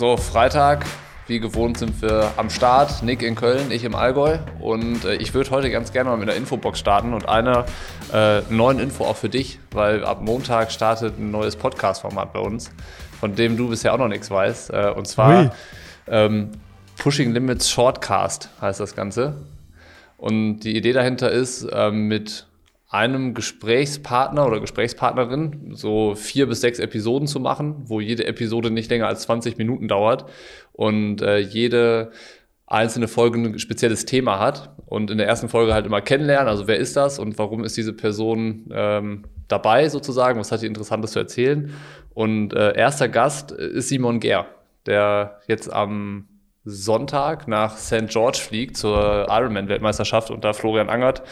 So, Freitag, wie gewohnt sind wir am Start. Nick in Köln, ich im Allgäu. Und äh, ich würde heute ganz gerne mal mit einer Infobox starten und einer äh, neuen Info auch für dich, weil ab Montag startet ein neues Podcast-Format bei uns, von dem du bisher auch noch nichts weißt. Äh, und zwar ähm, Pushing Limits Shortcast heißt das Ganze. Und die Idee dahinter ist, ähm, mit einem Gesprächspartner oder Gesprächspartnerin so vier bis sechs Episoden zu machen, wo jede Episode nicht länger als 20 Minuten dauert und äh, jede einzelne Folge ein spezielles Thema hat und in der ersten Folge halt immer kennenlernen, also wer ist das und warum ist diese Person ähm, dabei sozusagen, was hat die Interessantes zu erzählen. Und äh, erster Gast ist Simon Ger, der jetzt am Sonntag nach St. George fliegt zur Ironman-Weltmeisterschaft unter Florian Angert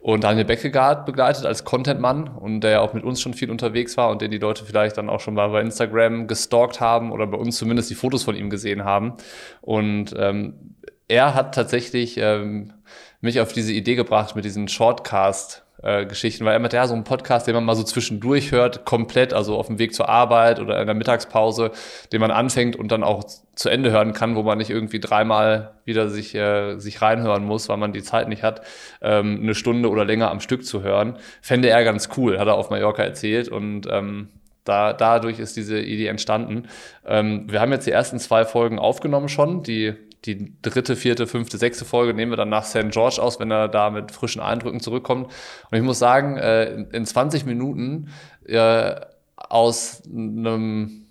und Daniel Beckegaard begleitet als Content-Mann und der ja auch mit uns schon viel unterwegs war und den die Leute vielleicht dann auch schon mal bei Instagram gestalkt haben oder bei uns zumindest die Fotos von ihm gesehen haben. Und ähm, er hat tatsächlich ähm, mich auf diese Idee gebracht mit diesen Shortcast äh, Geschichten, weil er mit ja so ein Podcast, den man mal so zwischendurch hört, komplett, also auf dem Weg zur Arbeit oder in der Mittagspause, den man anfängt und dann auch zu Ende hören kann, wo man nicht irgendwie dreimal wieder sich, äh, sich reinhören muss, weil man die Zeit nicht hat, ähm, eine Stunde oder länger am Stück zu hören. Fände er ganz cool, hat er auf Mallorca erzählt und ähm, da, dadurch ist diese Idee entstanden. Ähm, wir haben jetzt die ersten zwei Folgen aufgenommen schon, die die dritte, vierte, fünfte, sechste Folge nehmen wir dann nach St. George aus, wenn er da mit frischen Eindrücken zurückkommt. Und ich muss sagen, äh, in 20 Minuten äh, aus einem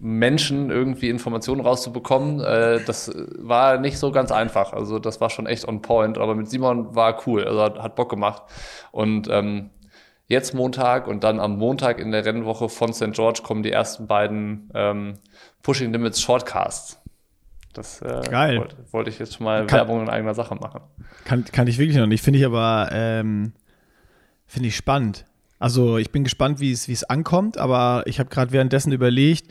Menschen irgendwie Informationen rauszubekommen, äh, das war nicht so ganz einfach. Also das war schon echt on point. Aber mit Simon war cool, also hat, Bock gemacht. Und ähm, jetzt Montag und dann am Montag in der Rennwoche von St. George kommen die ersten beiden ähm, Pushing Limits Shortcasts. Das äh, Geil. Wollte, wollte ich jetzt schon mal kann, Werbung in eigener Sache machen. Kann, kann ich wirklich noch nicht. Finde ich aber ähm, finde ich spannend. Also ich bin gespannt, wie es, wie es ankommt, aber ich habe gerade währenddessen überlegt,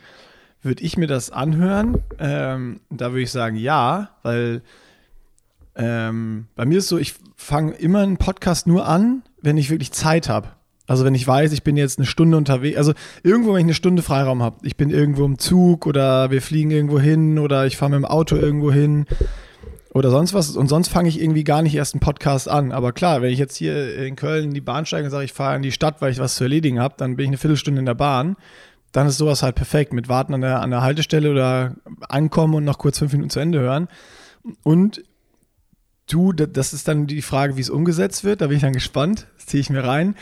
würde ich mir das anhören? Ähm, da würde ich sagen, ja, weil ähm, bei mir ist so, ich fange immer einen Podcast nur an, wenn ich wirklich Zeit habe. Also wenn ich weiß, ich bin jetzt eine Stunde unterwegs, also irgendwo, wenn ich eine Stunde Freiraum habe, ich bin irgendwo im Zug oder wir fliegen irgendwo hin oder ich fahre mit dem Auto irgendwo hin oder sonst was und sonst fange ich irgendwie gar nicht erst einen Podcast an. Aber klar, wenn ich jetzt hier in Köln in die Bahn steige und sage, ich fahre in die Stadt, weil ich was zu erledigen habe, dann bin ich eine Viertelstunde in der Bahn. Dann ist sowas halt perfekt mit Warten an der, an der Haltestelle oder ankommen und noch kurz fünf Minuten zu Ende hören. Und du, das ist dann die Frage, wie es umgesetzt wird. Da bin ich dann gespannt. Das ziehe ich mir rein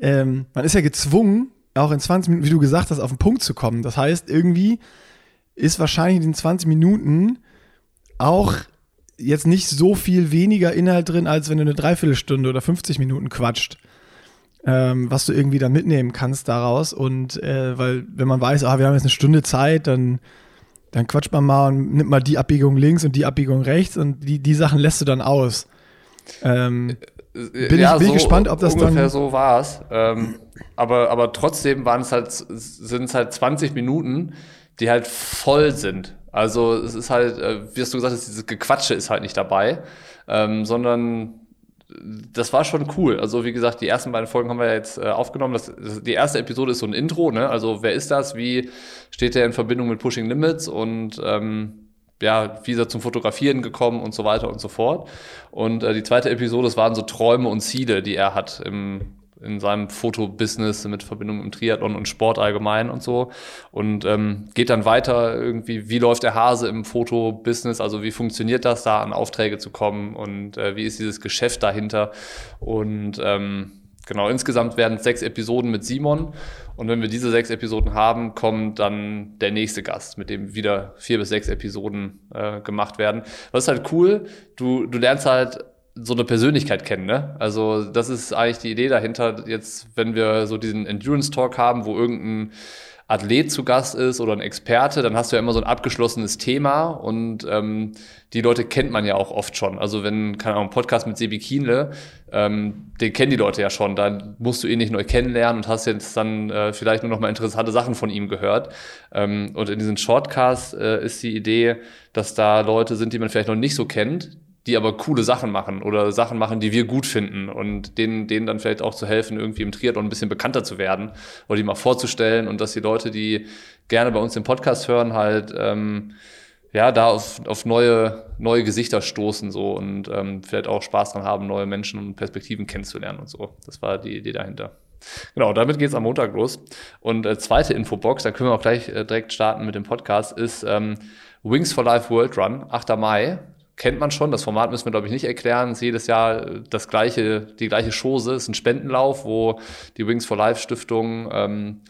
ähm, man ist ja gezwungen, auch in 20 Minuten, wie du gesagt hast, auf den Punkt zu kommen. Das heißt, irgendwie ist wahrscheinlich in den 20 Minuten auch jetzt nicht so viel weniger Inhalt drin, als wenn du eine Dreiviertelstunde oder 50 Minuten quatscht. Ähm, was du irgendwie da mitnehmen kannst daraus. Und äh, weil, wenn man weiß, ah, wir haben jetzt eine Stunde Zeit, dann, dann quatscht man mal und nimmt mal die Abbiegung links und die Abbiegung rechts und die, die Sachen lässt du dann aus. Ähm, bin ja, ich, bin so, gespannt, ob das ungefähr dann so war es. Ähm, aber, aber trotzdem waren es halt, sind es halt 20 Minuten, die halt voll sind. Also es ist halt, äh, wie hast du gesagt hast, dieses Gequatsche ist halt nicht dabei, ähm, sondern das war schon cool. Also wie gesagt, die ersten beiden Folgen haben wir jetzt äh, aufgenommen. Das, das, die erste Episode ist so ein Intro, ne? Also wer ist das? Wie steht der in Verbindung mit Pushing Limits? Und ähm, ja, wie ist er zum Fotografieren gekommen und so weiter und so fort. Und äh, die zweite Episode, das waren so Träume und Ziele, die er hat im, in seinem Fotobusiness mit Verbindung im Triathlon und Sport allgemein und so. Und ähm, geht dann weiter irgendwie, wie läuft der Hase im Fotobusiness, also wie funktioniert das da, an Aufträge zu kommen und äh, wie ist dieses Geschäft dahinter. Und ähm, Genau, insgesamt werden es sechs Episoden mit Simon. Und wenn wir diese sechs Episoden haben, kommt dann der nächste Gast, mit dem wieder vier bis sechs Episoden äh, gemacht werden. Das ist halt cool. Du, du lernst halt so eine Persönlichkeit kennen, ne? Also, das ist eigentlich die Idee dahinter. Jetzt, wenn wir so diesen Endurance Talk haben, wo irgendein Athlet zu Gast ist oder ein Experte, dann hast du ja immer so ein abgeschlossenes Thema und ähm, die Leute kennt man ja auch oft schon. Also wenn, keine Ahnung, ein Podcast mit Sebi Kienle, ähm, den kennen die Leute ja schon, da musst du ihn nicht neu kennenlernen und hast jetzt dann äh, vielleicht nur noch mal interessante Sachen von ihm gehört. Ähm, und in diesen Shortcasts äh, ist die Idee, dass da Leute sind, die man vielleicht noch nicht so kennt, die aber coole Sachen machen oder Sachen machen, die wir gut finden und denen, denen dann vielleicht auch zu helfen, irgendwie im Triathlon ein bisschen bekannter zu werden oder die mal vorzustellen und dass die Leute, die gerne bei uns den Podcast hören, halt ähm, ja da auf, auf neue, neue Gesichter stoßen so und ähm, vielleicht auch Spaß dran haben, neue Menschen und Perspektiven kennenzulernen und so. Das war die Idee dahinter. Genau, damit geht's am Montag los. Und äh, zweite Infobox, da können wir auch gleich äh, direkt starten mit dem Podcast, ist ähm, Wings for Life World Run, 8. Mai kennt man schon. Das Format müssen wir, glaube ich, nicht erklären. Es ist jedes Jahr das gleiche, die gleiche Chose. Es ist ein Spendenlauf, wo die Wings for Life Stiftung ähm,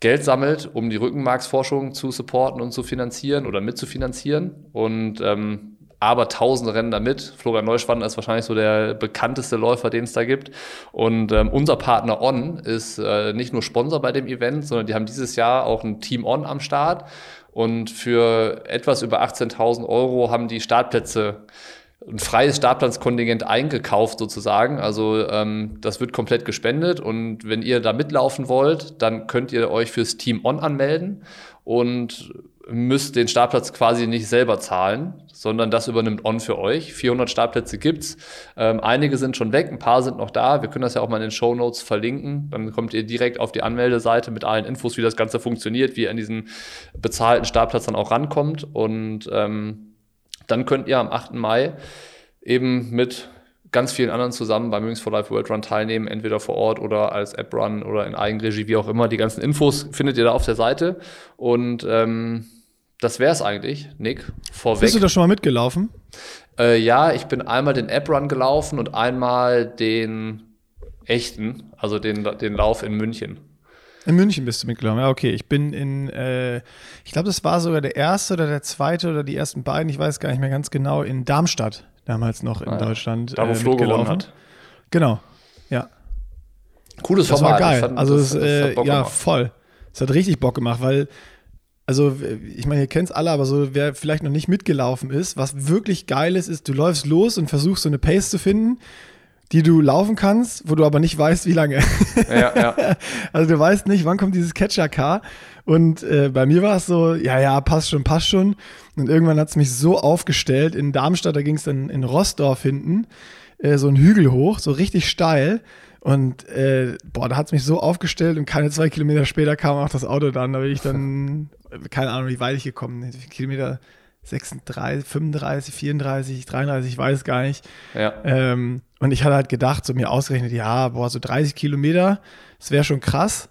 Geld sammelt, um die Rückenmarksforschung zu supporten und zu finanzieren oder mitzufinanzieren. Und ähm, aber tausende rennen da mit. Florian Neuschwander ist wahrscheinlich so der bekannteste Läufer, den es da gibt. Und ähm, unser Partner On ist äh, nicht nur Sponsor bei dem Event, sondern die haben dieses Jahr auch ein Team On am Start. Und für etwas über 18.000 Euro haben die Startplätze ein freies Startplatzkontingent eingekauft sozusagen. Also ähm, das wird komplett gespendet und wenn ihr da mitlaufen wollt, dann könnt ihr euch fürs Team On anmelden und müsst den Startplatz quasi nicht selber zahlen, sondern das übernimmt On für euch. 400 Startplätze gibt's. Ähm, einige sind schon weg, ein paar sind noch da. Wir können das ja auch mal in den Show Notes verlinken. Dann kommt ihr direkt auf die Anmeldeseite mit allen Infos, wie das Ganze funktioniert, wie ihr an diesen bezahlten Startplatz dann auch rankommt. Und ähm, dann könnt ihr am 8. Mai eben mit ganz vielen anderen zusammen beim Wings for Life World Run teilnehmen, entweder vor Ort oder als App Run oder in Eigenregie, wie auch immer. Die ganzen Infos findet ihr da auf der Seite. Und ähm, das wäre es eigentlich, Nick. Vorweg. Bist du da schon mal mitgelaufen? Äh, ja, ich bin einmal den App Run gelaufen und einmal den echten, also den, den Lauf in München. In München bist du mitgelaufen. Ja, okay. Ich bin in, äh, ich glaube, das war sogar der erste oder der zweite oder die ersten beiden, ich weiß gar nicht mehr ganz genau, in Darmstadt, damals noch in ah, Deutschland. Da, wo äh, Flo gewonnen hat. Genau, ja. Cooles das Format. Das war geil. Fand, also, das, das äh, ja, gemacht. voll. Es hat richtig Bock gemacht, weil also ich meine, ihr kennt es alle, aber so wer vielleicht noch nicht mitgelaufen ist, was wirklich geil ist, ist, du läufst los und versuchst so eine Pace zu finden, die du laufen kannst, wo du aber nicht weißt, wie lange. Ja, ja. Also du weißt nicht, wann kommt dieses Catcher-Car. Und äh, bei mir war es so, ja, ja, passt schon, passt schon. Und irgendwann hat es mich so aufgestellt. In Darmstadt, da ging es dann in Rossdorf hinten, äh, so einen Hügel hoch, so richtig steil. Und äh, boah, da hat es mich so aufgestellt und keine zwei Kilometer später kam auch das Auto dann. Da bin ich dann, keine Ahnung, wie weit ich gekommen bin. Kilometer 36, 35, 34, 33, ich weiß gar nicht. Ja. Ähm, und ich hatte halt gedacht, so mir ausgerechnet, ja, boah, so 30 Kilometer, das wäre schon krass.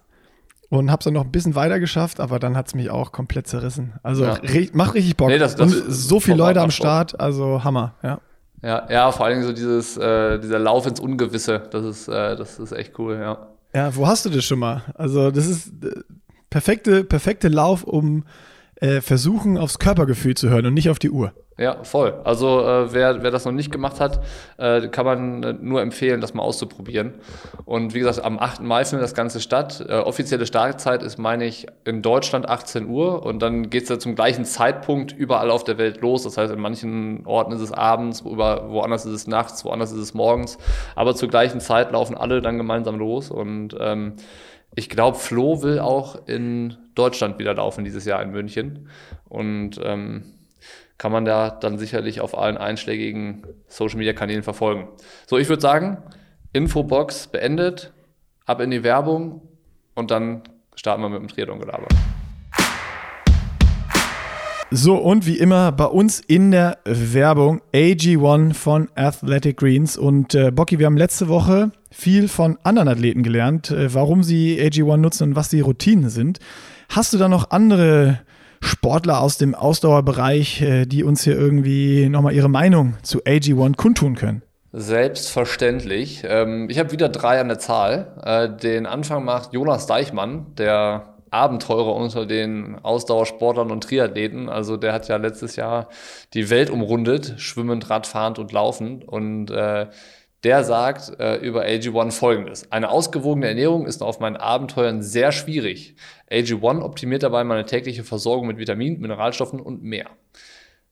Und hab's dann noch ein bisschen weiter geschafft, aber dann hat's mich auch komplett zerrissen. Also ja. macht richtig Bock. Nee, das, das und so viele Leute am Start, also Hammer, ja. Ja, ja, vor allem so dieses, äh, dieser Lauf ins Ungewisse, das ist, äh, das ist echt cool, ja. Ja, wo hast du das schon mal? Also, das ist äh, perfekte, perfekte Lauf, um äh, versuchen, aufs Körpergefühl zu hören und nicht auf die Uhr. Ja, voll. Also äh, wer, wer das noch nicht gemacht hat, äh, kann man äh, nur empfehlen, das mal auszuprobieren. Und wie gesagt, am 8. Mai findet das Ganze statt. Äh, offizielle Startzeit ist, meine ich, in Deutschland 18 Uhr und dann geht es ja zum gleichen Zeitpunkt überall auf der Welt los. Das heißt, in manchen Orten ist es abends, über, woanders ist es nachts, woanders ist es morgens. Aber zur gleichen Zeit laufen alle dann gemeinsam los und ähm, ich glaube, Flo will auch in Deutschland wieder laufen dieses Jahr in München. Und ähm, kann man da dann sicherlich auf allen einschlägigen Social Media Kanälen verfolgen. So, ich würde sagen, Infobox beendet, ab in die Werbung und dann starten wir mit dem Triathlon-Gelaber. So, und wie immer bei uns in der Werbung AG1 von Athletic Greens. Und äh, Bocky, wir haben letzte Woche viel von anderen Athleten gelernt, äh, warum sie AG1 nutzen und was die Routinen sind. Hast du da noch andere Sportler aus dem Ausdauerbereich, äh, die uns hier irgendwie nochmal ihre Meinung zu AG1 kundtun können? Selbstverständlich. Ähm, ich habe wieder drei an der Zahl. Äh, den Anfang macht Jonas Deichmann, der Abenteurer unter den Ausdauersportlern und Triathleten. Also der hat ja letztes Jahr die Welt umrundet, schwimmend, radfahrend und laufend. Und äh, der sagt äh, über AG1 folgendes. Eine ausgewogene Ernährung ist auf meinen Abenteuern sehr schwierig. AG1 optimiert dabei meine tägliche Versorgung mit Vitaminen, Mineralstoffen und mehr.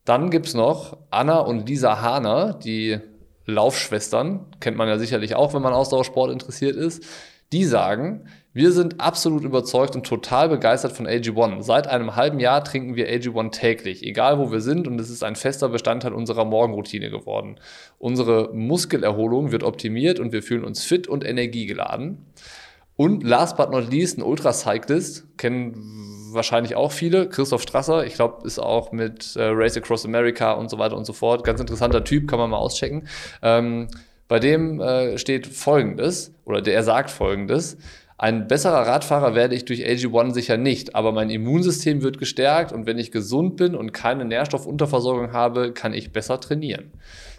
Dann gibt es noch Anna und Lisa Hahner, die Laufschwestern, kennt man ja sicherlich auch, wenn man Ausdauersport interessiert ist. Die sagen, Wir sind absolut überzeugt und total begeistert von AG1. Seit einem halben Jahr trinken wir AG1 täglich, egal wo wir sind, und es ist ein fester Bestandteil unserer Morgenroutine geworden. Unsere Muskelerholung wird optimiert und wir fühlen uns fit und energiegeladen. Und last but not least, ein Ultracyclist, kennen wahrscheinlich auch viele, Christoph Strasser, ich glaube, ist auch mit äh, Race Across America und so weiter und so fort. Ganz interessanter Typ, kann man mal auschecken. Ähm, bei dem äh, steht folgendes, oder der sagt folgendes. Ein besserer Radfahrer werde ich durch AG1 sicher nicht, aber mein Immunsystem wird gestärkt und wenn ich gesund bin und keine Nährstoffunterversorgung habe, kann ich besser trainieren.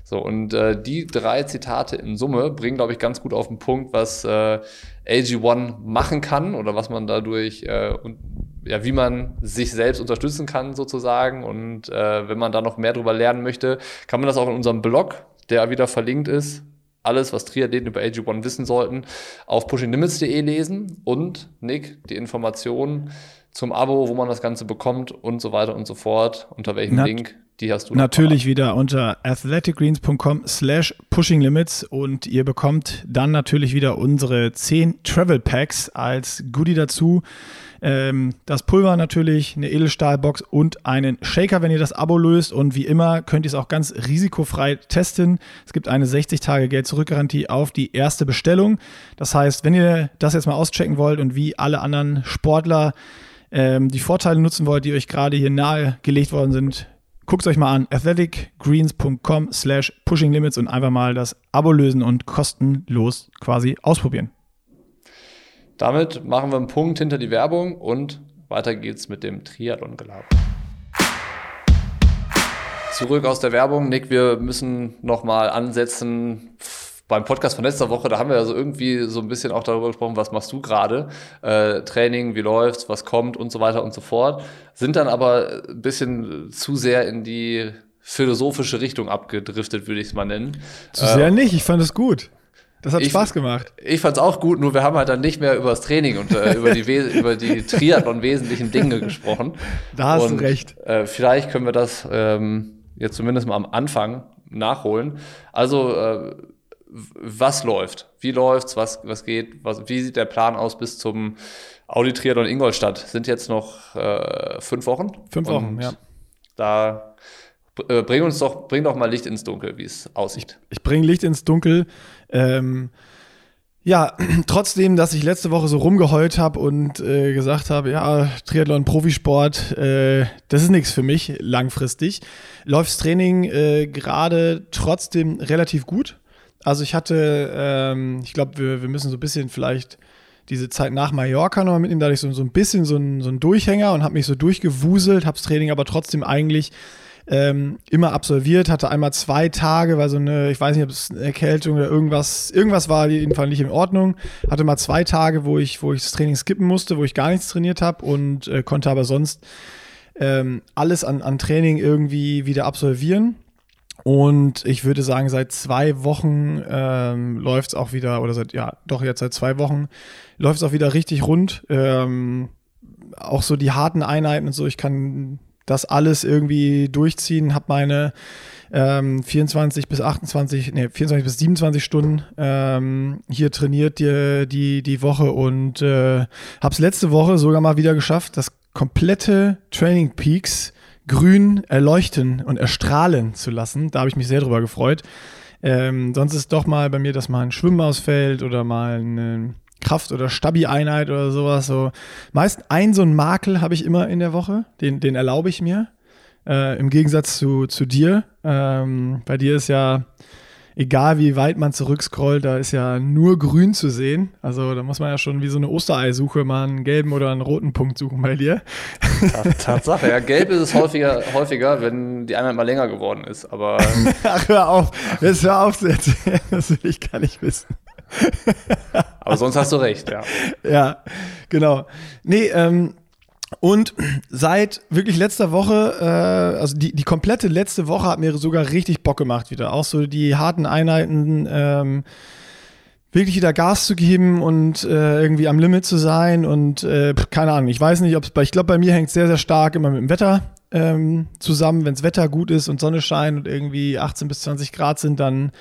So, und äh, die drei Zitate in Summe bringen, glaube ich, ganz gut auf den Punkt, was äh, AG1 machen kann oder was man dadurch äh, und ja, wie man sich selbst unterstützen kann sozusagen. Und äh, wenn man da noch mehr drüber lernen möchte, kann man das auch in unserem Blog, der wieder verlinkt ist, alles, was Triathleten über AG1 wissen sollten, auf pushinglimits.de lesen und Nick, die Informationen zum Abo, wo man das Ganze bekommt und so weiter und so fort, unter welchem Nat Link, die hast du. Natürlich wieder unter athleticgreens.com slash pushinglimits und ihr bekommt dann natürlich wieder unsere 10 Travel Packs als Goodie dazu. Ähm, das Pulver natürlich, eine Edelstahlbox und einen Shaker, wenn ihr das Abo löst. Und wie immer könnt ihr es auch ganz risikofrei testen. Es gibt eine 60-Tage-Geld-Zurück-Garantie auf die erste Bestellung. Das heißt, wenn ihr das jetzt mal auschecken wollt und wie alle anderen Sportler ähm, die Vorteile nutzen wollt, die euch gerade hier nahegelegt worden sind, guckt es euch mal an, athleticgreens.com slash pushinglimits und einfach mal das Abo lösen und kostenlos quasi ausprobieren. Damit machen wir einen Punkt hinter die Werbung und weiter geht's mit dem Triathlon-Gelaber. Zurück aus der Werbung. Nick, wir müssen nochmal ansetzen beim Podcast von letzter Woche, da haben wir also irgendwie so ein bisschen auch darüber gesprochen, was machst du gerade? Äh, Training, wie läuft's, was kommt und so weiter und so fort. Sind dann aber ein bisschen zu sehr in die philosophische Richtung abgedriftet, würde ich es mal nennen. Zu sehr äh, nicht, ich fand es gut. Das hat ich, Spaß gemacht. Ich fand es auch gut, nur wir haben halt dann nicht mehr über das Training und äh, über die, über die Triathlon wesentlichen Dinge gesprochen. Da hast und, du recht. Äh, vielleicht können wir das ähm, jetzt zumindest mal am Anfang nachholen. Also, äh, was läuft? Wie läuft's? Was, was geht? Was, wie sieht der Plan aus bis zum Audi Triathlon Ingolstadt? Sind jetzt noch äh, fünf Wochen? Fünf Wochen, ja. Da äh, bring uns doch, bring doch mal Licht ins Dunkel, wie es aussieht. Ich, ich bringe Licht ins Dunkel. Ähm, ja, trotzdem, dass ich letzte Woche so rumgeheult habe und äh, gesagt habe, ja, Triathlon, Profisport, äh, das ist nichts für mich langfristig, läuft's Training äh, gerade trotzdem relativ gut. Also ich hatte, ähm, ich glaube, wir, wir müssen so ein bisschen vielleicht diese Zeit nach Mallorca noch mitnehmen, da hatte ich so, so ein bisschen so ein, so ein Durchhänger und habe mich so durchgewuselt, habe das Training aber trotzdem eigentlich ähm, immer absolviert, hatte einmal zwei Tage, weil so eine, ich weiß nicht, ob es eine Erkältung oder irgendwas, irgendwas war jedenfalls nicht in Ordnung. Hatte mal zwei Tage, wo ich, wo ich das Training skippen musste, wo ich gar nichts trainiert habe und äh, konnte aber sonst ähm, alles an, an Training irgendwie wieder absolvieren. Und ich würde sagen, seit zwei Wochen ähm, läuft es auch wieder, oder seit, ja, doch jetzt seit zwei Wochen läuft es auch wieder richtig rund. Ähm, auch so die harten Einheiten und so, ich kann das alles irgendwie durchziehen, habe meine ähm, 24 bis 28, nee, 24 bis 27 Stunden ähm, hier trainiert die, die, die Woche und äh, habe es letzte Woche sogar mal wieder geschafft, das komplette Training Peaks grün erleuchten und erstrahlen zu lassen. Da habe ich mich sehr drüber gefreut. Ähm, sonst ist doch mal bei mir, dass mal ein Schwimmen ausfällt oder mal eine Kraft- oder Stabi-Einheit oder sowas. So. Meist ein so ein Makel habe ich immer in der Woche, den, den erlaube ich mir. Äh, Im Gegensatz zu, zu dir. Ähm, bei dir ist ja, egal wie weit man zurückscrollt, da ist ja nur grün zu sehen. Also da muss man ja schon wie so eine Ostereisuche mal einen gelben oder einen roten Punkt suchen bei dir. Tatsache, ja, gelb ist es häufiger, häufiger, wenn die Einheit mal länger geworden ist. Aber Ach, hör auf, das hör auf zu erzählen, das will ich gar nicht wissen. Aber sonst hast du recht, ja. Ja, genau. Nee, ähm, und seit wirklich letzter Woche, äh, also die, die komplette letzte Woche hat mir sogar richtig Bock gemacht wieder. Auch so die harten Einheiten, ähm, wirklich wieder Gas zu geben und äh, irgendwie am Limit zu sein und äh, keine Ahnung, ich weiß nicht, ob es bei, ich glaube, bei mir hängt sehr, sehr stark immer mit dem Wetter ähm, zusammen. Wenn das Wetter gut ist und Sonne scheint und irgendwie 18 bis 20 Grad sind, dann,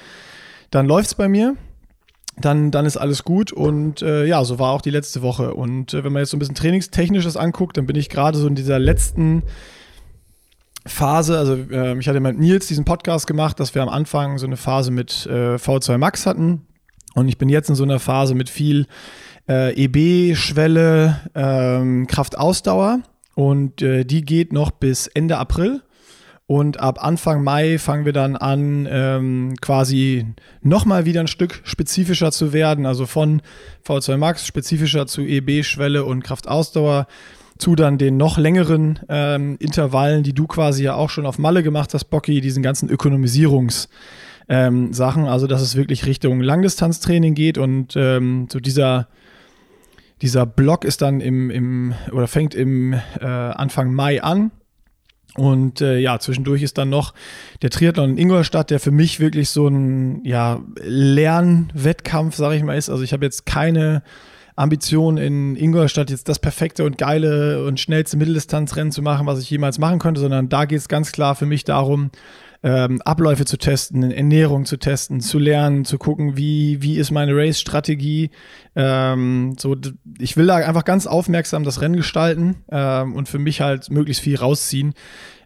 dann läuft es bei mir. Dann, dann ist alles gut. Und äh, ja, so war auch die letzte Woche. Und äh, wenn man jetzt so ein bisschen Trainingstechnisches anguckt, dann bin ich gerade so in dieser letzten Phase, also äh, ich hatte mit Nils diesen Podcast gemacht, dass wir am Anfang so eine Phase mit äh, V2 Max hatten. Und ich bin jetzt in so einer Phase mit viel äh, EB-Schwelle, ähm, Kraftausdauer. Und äh, die geht noch bis Ende April. Und ab Anfang Mai fangen wir dann an, ähm, quasi nochmal wieder ein Stück spezifischer zu werden. Also von V2 Max spezifischer zu EB-Schwelle und Kraftausdauer zu dann den noch längeren ähm, Intervallen, die du quasi ja auch schon auf Malle gemacht hast, Bocky, diesen ganzen Ökonomisierungs- ähm, Sachen, also dass es wirklich Richtung Langdistanztraining geht und ähm, so dieser, dieser Block ist dann im, im oder fängt im äh, Anfang Mai an und äh, ja, zwischendurch ist dann noch der Triathlon in Ingolstadt, der für mich wirklich so ein ja, Lernwettkampf, sage ich mal, ist. Also ich habe jetzt keine Ambition in Ingolstadt jetzt das perfekte und geile und schnellste Mitteldistanzrennen zu machen, was ich jemals machen könnte, sondern da geht es ganz klar für mich darum, ähm, Abläufe zu testen, Ernährung zu testen, zu lernen, zu gucken, wie, wie ist meine Race-Strategie. Ähm, so, ich will da einfach ganz aufmerksam das Rennen gestalten ähm, und für mich halt möglichst viel rausziehen,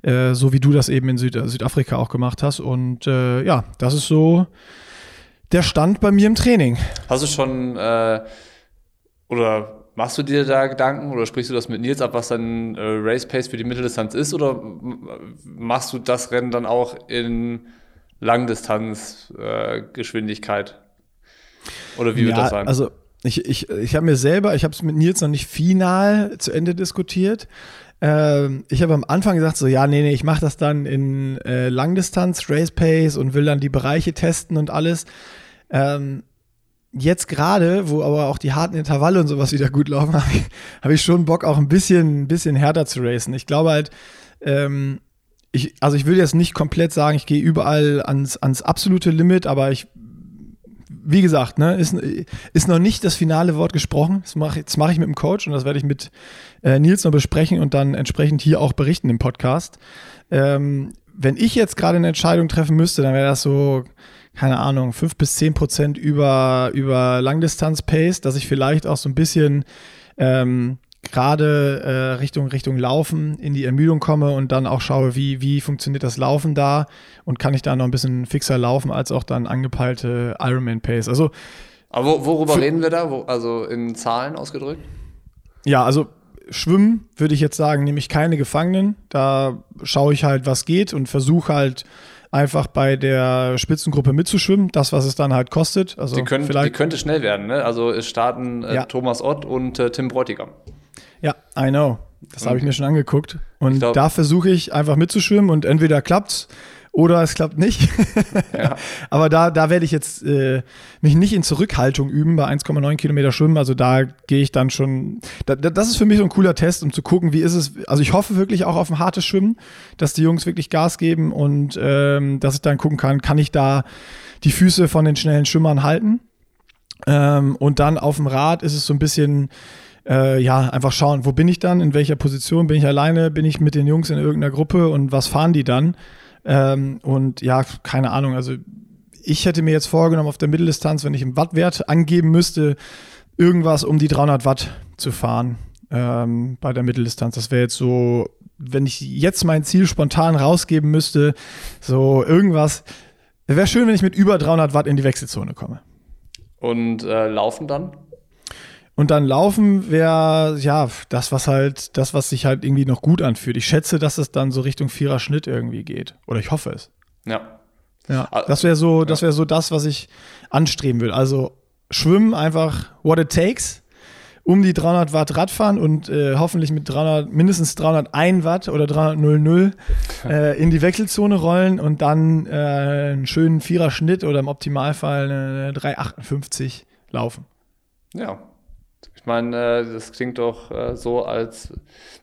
äh, so wie du das eben in Süd Südafrika auch gemacht hast. Und äh, ja, das ist so der Stand bei mir im Training. Hast du schon äh, oder Machst du dir da Gedanken oder sprichst du das mit Nils ab, was dann äh, Race Pace für die Mitteldistanz ist? Oder machst du das Rennen dann auch in Langdistanzgeschwindigkeit? Äh, oder wie ja, wird das sein? Also ich, ich, ich habe mir selber, ich habe es mit Nils noch nicht final zu Ende diskutiert. Ähm, ich habe am Anfang gesagt, so ja, nee, nee, ich mache das dann in äh, Langdistanz, Race Pace und will dann die Bereiche testen und alles. Ähm, jetzt gerade, wo aber auch die harten Intervalle und sowas wieder gut laufen, habe ich, hab ich schon Bock, auch ein bisschen, ein bisschen härter zu racen. Ich glaube halt, ähm, ich, also ich will jetzt nicht komplett sagen, ich gehe überall ans, ans absolute Limit, aber ich, wie gesagt, ne, ist, ist noch nicht das finale Wort gesprochen. Das mache mach ich mit dem Coach und das werde ich mit äh, Nils noch besprechen und dann entsprechend hier auch berichten im Podcast. Ähm, wenn ich jetzt gerade eine Entscheidung treffen müsste, dann wäre das so, keine Ahnung, fünf bis zehn Prozent über, über Langdistanz-Pace, dass ich vielleicht auch so ein bisschen ähm, gerade äh, Richtung, Richtung Laufen in die Ermüdung komme und dann auch schaue, wie, wie funktioniert das Laufen da und kann ich da noch ein bisschen fixer laufen als auch dann angepeilte Ironman-Pace. Also, Aber worüber reden wir da? Wo, also in Zahlen ausgedrückt? Ja, also Schwimmen würde ich jetzt sagen, nehme ich keine Gefangenen. Da schaue ich halt, was geht und versuche halt einfach bei der Spitzengruppe mitzuschwimmen, das, was es dann halt kostet. Also die, können, vielleicht die könnte schnell werden, ne? Also es starten äh, ja. Thomas Ott und äh, Tim Bräutigam. Ja, I know. Das habe ich mir schon angeguckt. Und glaub, da versuche ich einfach mitzuschwimmen und entweder klappt's oder es klappt nicht. ja. Aber da, da werde ich jetzt äh, mich nicht in Zurückhaltung üben bei 1,9 Kilometer Schwimmen. Also da gehe ich dann schon. Da, das ist für mich so ein cooler Test, um zu gucken, wie ist es. Also ich hoffe wirklich auch auf ein hartes Schwimmen, dass die Jungs wirklich Gas geben und ähm, dass ich dann gucken kann, kann ich da die Füße von den schnellen Schwimmern halten. Ähm, und dann auf dem Rad ist es so ein bisschen. Äh, ja, einfach schauen, wo bin ich dann, in welcher Position, bin ich alleine, bin ich mit den Jungs in irgendeiner Gruppe und was fahren die dann? Ähm, und ja, keine Ahnung, also ich hätte mir jetzt vorgenommen, auf der Mitteldistanz, wenn ich einen Wattwert angeben müsste, irgendwas um die 300 Watt zu fahren ähm, bei der Mitteldistanz. Das wäre jetzt so, wenn ich jetzt mein Ziel spontan rausgeben müsste, so irgendwas. Wäre schön, wenn ich mit über 300 Watt in die Wechselzone komme. Und äh, laufen dann? Und dann laufen wäre, ja, das, was halt, das, was sich halt irgendwie noch gut anfühlt. Ich schätze, dass es dann so Richtung Vierer Schnitt irgendwie geht. Oder ich hoffe es. Ja. Ja, ah, das wäre so, das wäre so das, was ich anstreben will. Also schwimmen einfach what it takes, um die 300 Watt Radfahren und äh, hoffentlich mit 300, mindestens 301 Watt oder 300 äh, in die Wechselzone rollen und dann äh, einen schönen Vierer Schnitt oder im Optimalfall eine 358 laufen. Ja, meine, äh, das klingt doch äh, so, als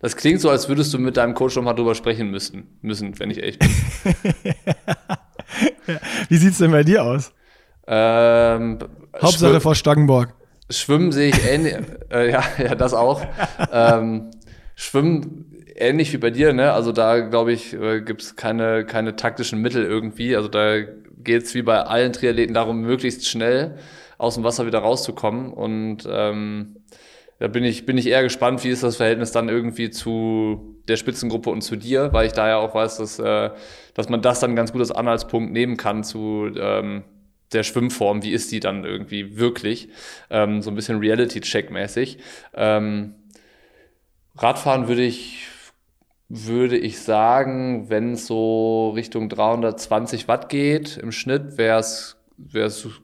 das klingt so, als würdest du mit deinem Coach noch mal drüber sprechen müssen, müssen, wenn ich echt bin. Wie sieht's denn bei dir aus? Ähm, Hauptsache vor Stangenborg. Schwimmen sehe ich ähnlich, äh, ja, ja, das auch. ähm, Schwimmen ähnlich wie bei dir, ne? Also da glaube ich, äh, gibt's keine, keine taktischen Mittel irgendwie. Also da geht's wie bei allen Triathleten darum, möglichst schnell aus dem Wasser wieder rauszukommen. Und ähm, da bin ich, bin ich eher gespannt, wie ist das Verhältnis dann irgendwie zu der Spitzengruppe und zu dir, weil ich da ja auch weiß, dass, äh, dass man das dann ganz gut als Anhaltspunkt nehmen kann zu ähm, der Schwimmform, wie ist die dann irgendwie wirklich, ähm, so ein bisschen Reality-Check-mäßig. Ähm, Radfahren würde ich, würde ich sagen, wenn es so Richtung 320 Watt geht im Schnitt, wäre es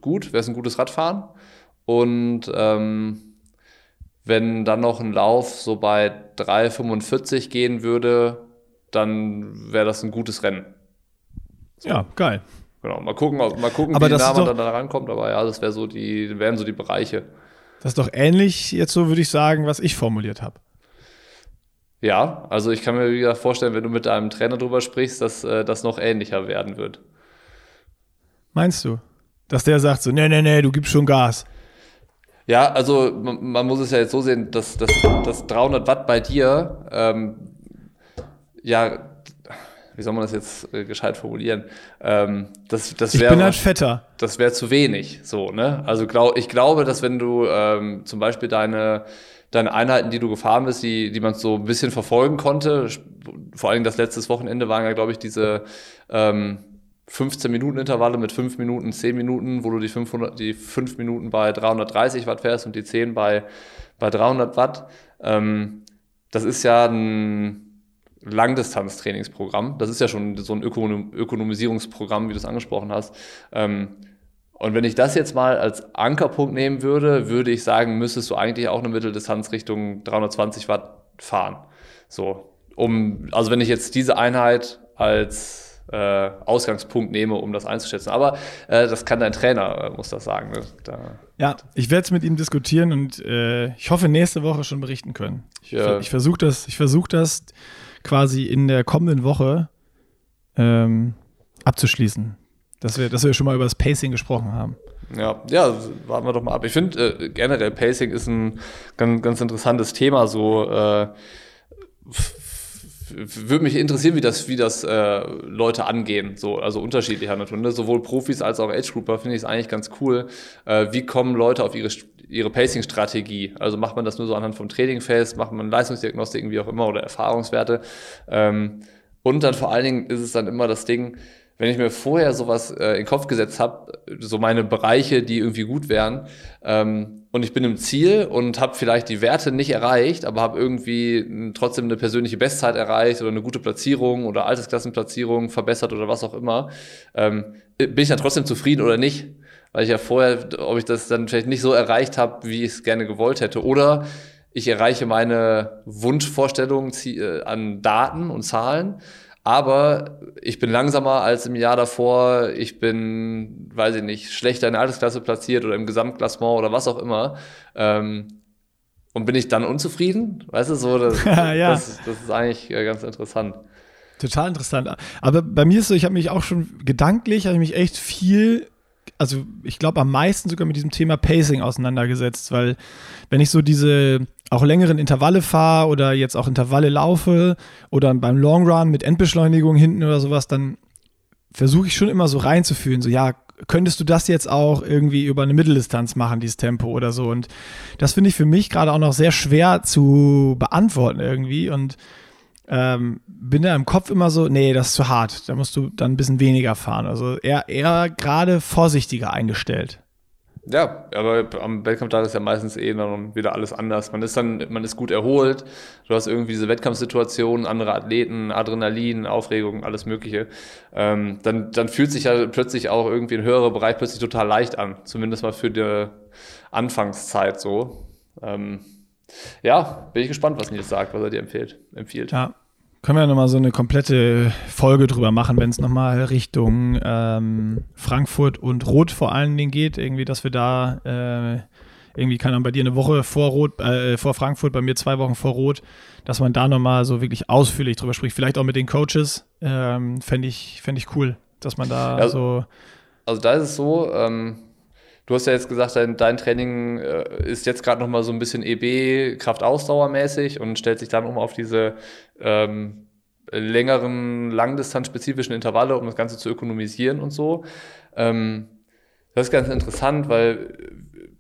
gut, wäre es ein gutes Radfahren. Und ähm, wenn dann noch ein Lauf so bei 3,45 gehen würde, dann wäre das ein gutes Rennen. So. Ja, geil. Genau, mal gucken, mal gucken aber wie nah man dann da rankommt, aber ja, das wäre so die, wären so die Bereiche. Das ist doch ähnlich jetzt so, würde ich sagen, was ich formuliert habe. Ja, also ich kann mir wieder vorstellen, wenn du mit deinem Trainer drüber sprichst, dass äh, das noch ähnlicher werden wird. Meinst du? Dass der sagt so, nee, nee, nee, du gibst schon Gas. Ja, also man, man muss es ja jetzt so sehen, dass, dass, dass 300 Watt bei dir, ähm, ja, wie soll man das jetzt äh, gescheit formulieren? Ähm, das, das wär, ich bin halt fetter. Das wäre zu wenig, so, ne? Also glaub, ich glaube, dass wenn du ähm, zum Beispiel deine, deine Einheiten, die du gefahren bist, die, die man so ein bisschen verfolgen konnte, vor allem das letzte Wochenende waren ja, glaube ich, diese ähm, 15 Minuten Intervalle mit 5 Minuten, 10 Minuten, wo du die, 500, die 5 Minuten bei 330 Watt fährst und die 10 bei, bei 300 Watt. Ähm, das ist ja ein Langdistanztrainingsprogramm. Das ist ja schon so ein Ökonom Ökonomisierungsprogramm, wie du es angesprochen hast. Ähm, und wenn ich das jetzt mal als Ankerpunkt nehmen würde, würde ich sagen, müsstest du eigentlich auch eine Mitteldistanz Richtung 320 Watt fahren. So, um, also wenn ich jetzt diese Einheit als äh, Ausgangspunkt nehme, um das einzuschätzen. Aber äh, das kann dein Trainer, äh, muss das sagen. Ne? Da, ja, ich werde es mit ihm diskutieren und äh, ich hoffe, nächste Woche schon berichten können. Ich, ich versuche das, ich versuche das quasi in der kommenden Woche ähm, abzuschließen. Dass wir, dass wir schon mal über das Pacing gesprochen haben. Ja, ja, warten wir doch mal ab. Ich finde äh, generell Pacing ist ein ganz, ganz interessantes Thema. So würde mich interessieren, wie das, wie das äh, Leute angehen. So, also unterschiedlicher Natur. Ne? Sowohl Profis als auch Age-Grouper finde ich es eigentlich ganz cool. Äh, wie kommen Leute auf ihre, ihre Pacing-Strategie? Also macht man das nur so anhand vom Training fest, macht man Leistungsdiagnostik, wie auch immer, oder Erfahrungswerte. Ähm, und dann vor allen Dingen ist es dann immer das Ding, wenn ich mir vorher sowas äh, in den Kopf gesetzt habe, so meine Bereiche, die irgendwie gut wären, ähm, und ich bin im Ziel und habe vielleicht die Werte nicht erreicht, aber habe irgendwie trotzdem eine persönliche Bestzeit erreicht oder eine gute Platzierung oder Altersklassenplatzierung verbessert oder was auch immer, ähm, bin ich dann trotzdem zufrieden oder nicht? Weil ich ja vorher, ob ich das dann vielleicht nicht so erreicht habe, wie ich es gerne gewollt hätte. Oder ich erreiche meine Wunschvorstellungen äh, an Daten und Zahlen, aber ich bin langsamer als im Jahr davor. Ich bin, weiß ich nicht, schlechter in der Altersklasse platziert oder im Gesamtklassement oder was auch immer. Ähm, und bin ich dann unzufrieden? Weißt du, so, das, ja. das, das ist eigentlich äh, ganz interessant. Total interessant. Aber bei mir ist so, ich habe mich auch schon gedanklich, habe ich mich echt viel also ich glaube am meisten sogar mit diesem Thema Pacing auseinandergesetzt, weil wenn ich so diese auch längeren Intervalle fahre oder jetzt auch Intervalle laufe oder beim Long Run mit Endbeschleunigung hinten oder sowas, dann versuche ich schon immer so reinzufühlen, so ja, könntest du das jetzt auch irgendwie über eine Mitteldistanz machen, dieses Tempo oder so. Und das finde ich für mich gerade auch noch sehr schwer zu beantworten irgendwie. Und ähm, bin da im Kopf immer so, nee, das ist zu hart. Da musst du dann ein bisschen weniger fahren. Also eher, eher gerade vorsichtiger eingestellt. Ja, aber am Wettkampftag ist ja meistens eh dann wieder alles anders. Man ist dann, man ist gut erholt. Du hast irgendwie diese Wettkampfsituation, andere Athleten, Adrenalin, Aufregung, alles Mögliche. Ähm, dann, dann fühlt sich ja plötzlich auch irgendwie ein höherer Bereich plötzlich total leicht an. Zumindest mal für die Anfangszeit so. Ähm, ja, bin ich gespannt, was Nils sagt, was er dir empfiehlt. empfiehlt. Ja, können wir nochmal so eine komplette Folge drüber machen, wenn es nochmal Richtung ähm, Frankfurt und Rot vor allen Dingen geht. Irgendwie, dass wir da äh, irgendwie, kann dann bei dir eine Woche vor Rot, äh, vor Frankfurt, bei mir zwei Wochen vor Rot, dass man da nochmal so wirklich ausführlich drüber spricht. Vielleicht auch mit den Coaches. Ähm, Fände ich, fänd ich cool, dass man da ja, so. Also da ist es so, ähm, Du hast ja jetzt gesagt, dein, dein Training äh, ist jetzt gerade nochmal so ein bisschen EB, Kraftausdauermäßig und stellt sich dann um auf diese ähm, längeren, langdistanzspezifischen Intervalle, um das Ganze zu ökonomisieren und so. Ähm, Das ist ganz interessant, weil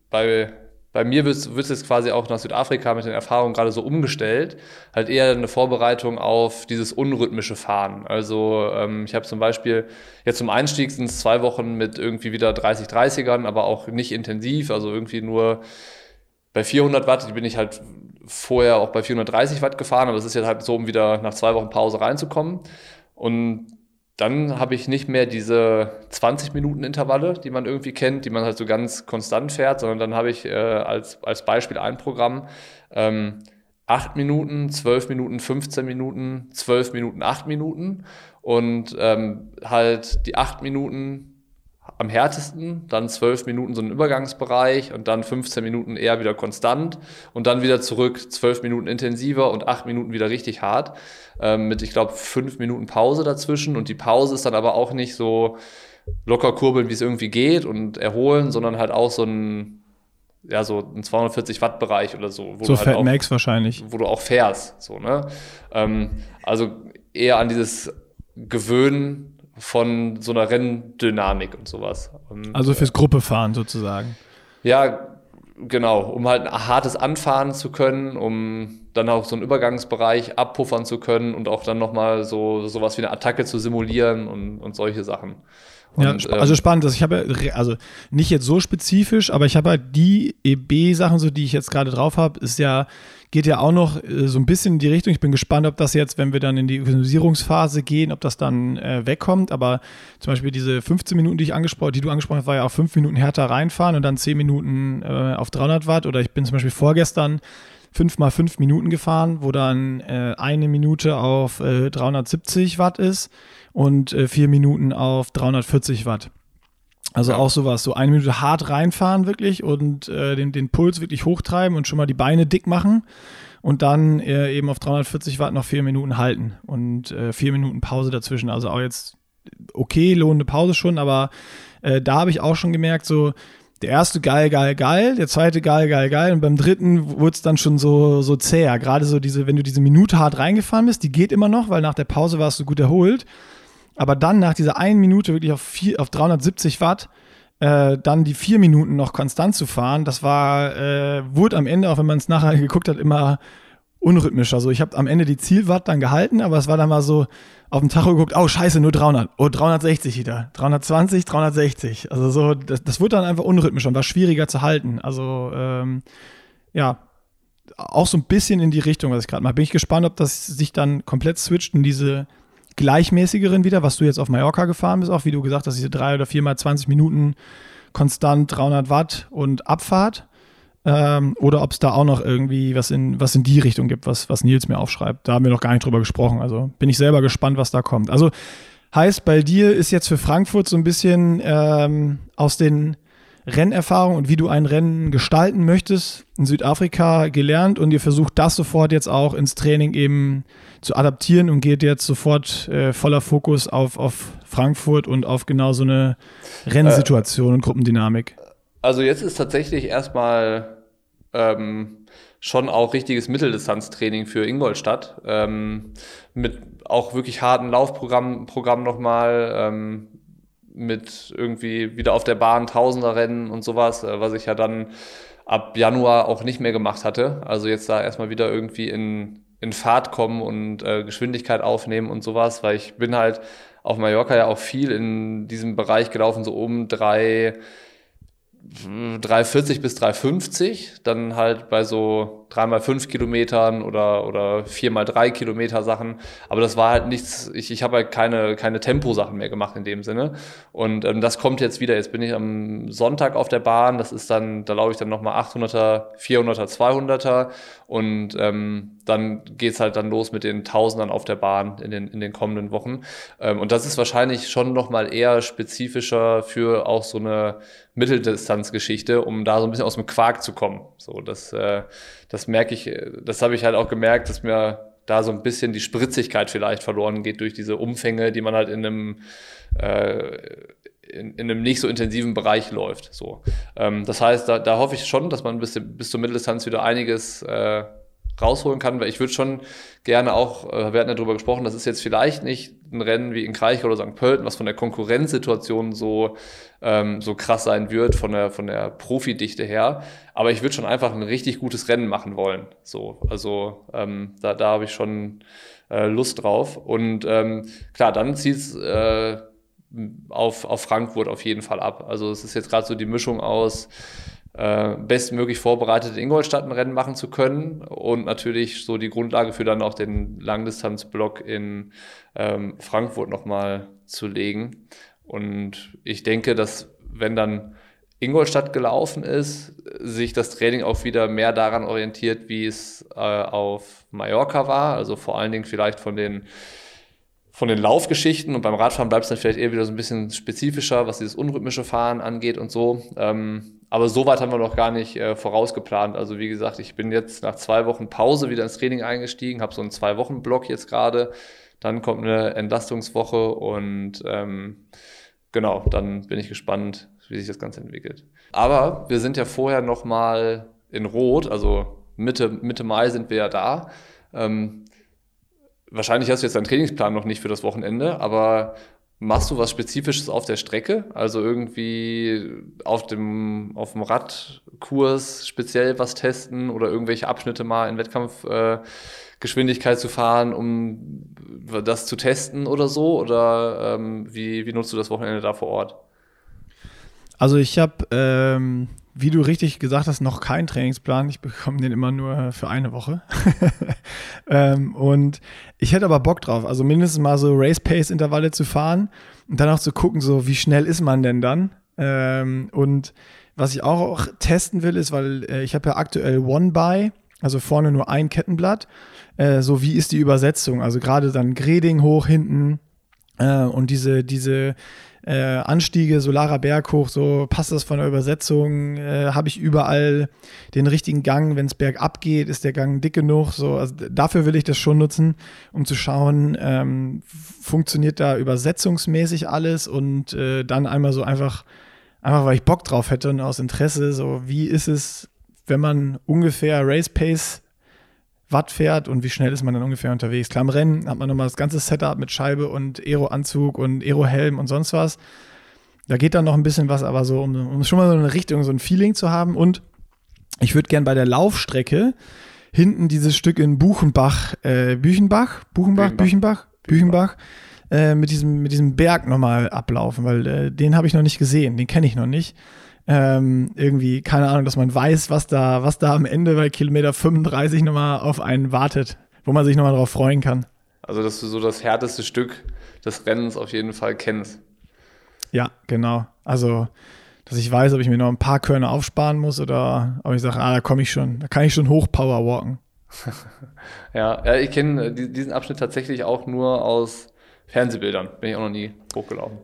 bei bei mir wird es jetzt quasi auch nach Südafrika mit den Erfahrungen gerade so umgestellt, halt eher eine Vorbereitung auf dieses unrhythmische Fahren. Also ähm, ich habe zum Beispiel jetzt zum Einstieg sind es zwei Wochen mit irgendwie wieder 30-30ern, aber auch nicht intensiv, also irgendwie nur bei 400 Watt, die bin ich halt vorher auch bei 430 Watt gefahren, aber es ist jetzt halt so, um wieder nach zwei Wochen Pause reinzukommen. Und dann habe ich nicht mehr diese 20 Minuten Intervalle, die man irgendwie kennt, die man halt so ganz konstant fährt, sondern dann habe ich äh, als, als Beispiel ein Programm, ähm, 8 Minuten, 12 Minuten, 15 Minuten, 12 Minuten, 8 Minuten und ähm, halt die 8 Minuten am härtesten, dann 12 Minuten so ein Übergangsbereich und dann 15 Minuten eher wieder konstant und dann wieder zurück, 12 Minuten intensiver und 8 Minuten wieder richtig hart ähm, mit, ich glaube, 5 Minuten Pause dazwischen und die Pause ist dann aber auch nicht so locker kurbeln, wie es irgendwie geht und erholen, sondern halt auch so ein ja, so ein 240 Watt Bereich oder so. so Fat halt auch, Max wahrscheinlich. Wo du auch fährst, so, ne? Ähm, also eher an dieses Gewöhnen von so einer Renndynamik und sowas. Und, also fürs Gruppefahren sozusagen. Ja, genau, um halt ein hartes Anfahren zu können, um dann auch so einen Übergangsbereich abpuffern zu können und auch dann nochmal so sowas wie eine Attacke zu simulieren und, und solche Sachen. Und, ja, ähm, also spannend. Also ich habe also nicht jetzt so spezifisch, aber ich habe halt die EB-Sachen, so die ich jetzt gerade drauf habe, ist ja geht ja auch noch äh, so ein bisschen in die Richtung. Ich bin gespannt, ob das jetzt, wenn wir dann in die Ökonomisierungsphase gehen, ob das dann äh, wegkommt. Aber zum Beispiel diese 15 Minuten, die ich angesprochen, die du angesprochen hast, war ja auch 5 Minuten härter reinfahren und dann 10 Minuten äh, auf 300 Watt. Oder ich bin zum Beispiel vorgestern 5 mal 5 Minuten gefahren, wo dann äh, eine Minute auf 370 äh, Watt ist und äh, vier Minuten auf 340 Watt. Also ja. auch sowas, so eine Minute hart reinfahren wirklich und äh, den, den Puls wirklich hochtreiben und schon mal die Beine dick machen und dann äh, eben auf 340 Watt noch vier Minuten halten und äh, vier Minuten Pause dazwischen. Also auch jetzt okay, lohnende Pause schon, aber äh, da habe ich auch schon gemerkt, so der erste geil, geil, geil, der zweite geil, geil, geil und beim dritten wurde es dann schon so, so zäher. Gerade so diese, wenn du diese Minute hart reingefahren bist, die geht immer noch, weil nach der Pause warst du gut erholt. Aber dann nach dieser einen Minute wirklich auf, vier, auf 370 Watt, äh, dann die vier Minuten noch konstant zu fahren, das war, äh, wurde am Ende, auch wenn man es nachher geguckt hat, immer unrhythmischer. Also ich habe am Ende die Zielwatt dann gehalten, aber es war dann mal so auf dem Tacho geguckt, oh scheiße, nur 300, oh 360 wieder, 320, 360. Also so, das, das wurde dann einfach unrhythmischer und war schwieriger zu halten. Also ähm, ja, auch so ein bisschen in die Richtung, was ich gerade mache. Bin ich gespannt, ob das sich dann komplett switcht in diese gleichmäßigeren wieder, was du jetzt auf Mallorca gefahren bist, auch wie du gesagt hast, diese drei oder viermal 20 Minuten konstant 300 Watt und Abfahrt. Ähm, oder ob es da auch noch irgendwie was in, was in die Richtung gibt, was, was Nils mir aufschreibt. Da haben wir noch gar nicht drüber gesprochen. Also bin ich selber gespannt, was da kommt. Also heißt, bei dir ist jetzt für Frankfurt so ein bisschen ähm, aus den Rennerfahrungen und wie du ein Rennen gestalten möchtest in Südafrika gelernt und ihr versucht das sofort jetzt auch ins Training eben zu adaptieren und geht jetzt sofort äh, voller Fokus auf, auf Frankfurt und auf genau so eine Rennsituation äh, und Gruppendynamik? Also jetzt ist tatsächlich erstmal ähm, schon auch richtiges Mitteldistanztraining für Ingolstadt. Ähm, mit auch wirklich harten Laufprogramm Programm nochmal, ähm, mit irgendwie wieder auf der Bahn Tausender-Rennen und sowas, äh, was ich ja dann ab Januar auch nicht mehr gemacht hatte. Also jetzt da erstmal wieder irgendwie in in Fahrt kommen und äh, Geschwindigkeit aufnehmen und sowas, weil ich bin halt auf Mallorca ja auch viel in diesem Bereich gelaufen, so um drei 340 bis 350, dann halt bei so 3x5 Kilometern oder, oder 4x3 Kilometer Sachen. Aber das war halt nichts, ich, ich habe halt keine, keine Temposachen mehr gemacht in dem Sinne. Und ähm, das kommt jetzt wieder. Jetzt bin ich am Sonntag auf der Bahn. Das ist dann, da laufe ich dann nochmal 800er, 400er, 200er. Und ähm, dann geht's halt dann los mit den Tausendern auf der Bahn in den, in den kommenden Wochen. Ähm, und das ist wahrscheinlich schon nochmal eher spezifischer für auch so eine Mitteldistanzgeschichte, um da so ein bisschen aus dem Quark zu kommen. So, das, äh, das merke ich, das habe ich halt auch gemerkt, dass mir da so ein bisschen die Spritzigkeit vielleicht verloren geht durch diese Umfänge, die man halt in einem äh, in, in, einem nicht so intensiven Bereich läuft. So. Ähm, das heißt, da, da hoffe ich schon, dass man bis, bis zur Mitteldistanz wieder einiges äh, rausholen kann, weil ich würde schon gerne auch, äh, wir hatten ja darüber gesprochen, das ist jetzt vielleicht nicht ein Rennen wie in Kreich oder St. Pölten, was von der Konkurrenzsituation so, ähm, so krass sein wird, von der, von der Profidichte her. Aber ich würde schon einfach ein richtig gutes Rennen machen wollen. So, also ähm, da, da habe ich schon äh, Lust drauf. Und ähm, klar, dann zieht es äh, auf, auf Frankfurt auf jeden Fall ab. Also es ist jetzt gerade so die Mischung aus bestmöglich vorbereitet in Ingolstadt ein Rennen machen zu können und natürlich so die Grundlage für dann auch den Langdistanzblock in ähm, Frankfurt nochmal zu legen. Und ich denke, dass wenn dann Ingolstadt gelaufen ist, sich das Training auch wieder mehr daran orientiert, wie es äh, auf Mallorca war. Also vor allen Dingen vielleicht von den von den Laufgeschichten und beim Radfahren bleibt es dann vielleicht eher wieder so ein bisschen spezifischer, was dieses unrhythmische Fahren angeht und so. Ähm, aber so weit haben wir noch gar nicht äh, vorausgeplant. Also wie gesagt, ich bin jetzt nach zwei Wochen Pause wieder ins Training eingestiegen, habe so einen Zwei-Wochen-Block jetzt gerade. Dann kommt eine Entlastungswoche und ähm, genau, dann bin ich gespannt, wie sich das Ganze entwickelt. Aber wir sind ja vorher noch mal in Rot, also Mitte, Mitte Mai sind wir ja da. Ähm, wahrscheinlich hast du jetzt deinen Trainingsplan noch nicht für das Wochenende, aber machst du was Spezifisches auf der Strecke? Also irgendwie auf dem, auf dem Radkurs speziell was testen oder irgendwelche Abschnitte mal in Wettkampfgeschwindigkeit äh, zu fahren, um das zu testen oder so? Oder ähm, wie, wie nutzt du das Wochenende da vor Ort? Also ich habe ähm, wie du richtig gesagt hast, noch keinen Trainingsplan. Ich bekomme den immer nur für eine Woche. ähm, und ich hätte aber Bock drauf, also mindestens mal so Race-Pace-Intervalle zu fahren und dann auch zu gucken, so wie schnell ist man denn dann? Ähm, und was ich auch testen will, ist, weil äh, ich habe ja aktuell One-By, also vorne nur ein Kettenblatt. Äh, so wie ist die Übersetzung? Also gerade dann Grading hoch hinten äh, und diese, diese äh, Anstiege, Solarer Berg hoch, so passt das von der Übersetzung, äh, habe ich überall den richtigen Gang, wenn es bergab geht, ist der Gang dick genug, so, also dafür will ich das schon nutzen, um zu schauen, ähm, funktioniert da übersetzungsmäßig alles? Und äh, dann einmal so einfach, einfach weil ich Bock drauf hätte und aus Interesse, so wie ist es, wenn man ungefähr Race Pace Watt fährt und wie schnell ist man dann ungefähr unterwegs. Klar, im Rennen hat man nochmal das ganze Setup mit Scheibe und Aero-Anzug und Aero-Helm und sonst was. Da geht dann noch ein bisschen was, aber so, um, um schon mal so eine Richtung, so ein Feeling zu haben. Und ich würde gern bei der Laufstrecke hinten dieses Stück in Buchenbach, äh, Büchenbach, Buchenbach, Büchenbach, Büchenbach, Büchenbach äh, mit, diesem, mit diesem Berg nochmal ablaufen, weil äh, den habe ich noch nicht gesehen, den kenne ich noch nicht ähm, irgendwie, keine Ahnung, dass man weiß, was da, was da am Ende bei Kilometer 35 nochmal auf einen wartet, wo man sich nochmal drauf freuen kann. Also, dass du so das härteste Stück des Rennens auf jeden Fall kennst. Ja, genau. Also, dass ich weiß, ob ich mir noch ein paar Körner aufsparen muss oder ob ich sage, ah, da komme ich schon, da kann ich schon hochpower walken. ja, ja, ich kenne diesen Abschnitt tatsächlich auch nur aus Fernsehbildern. Bin ich auch noch nie hochgelaufen.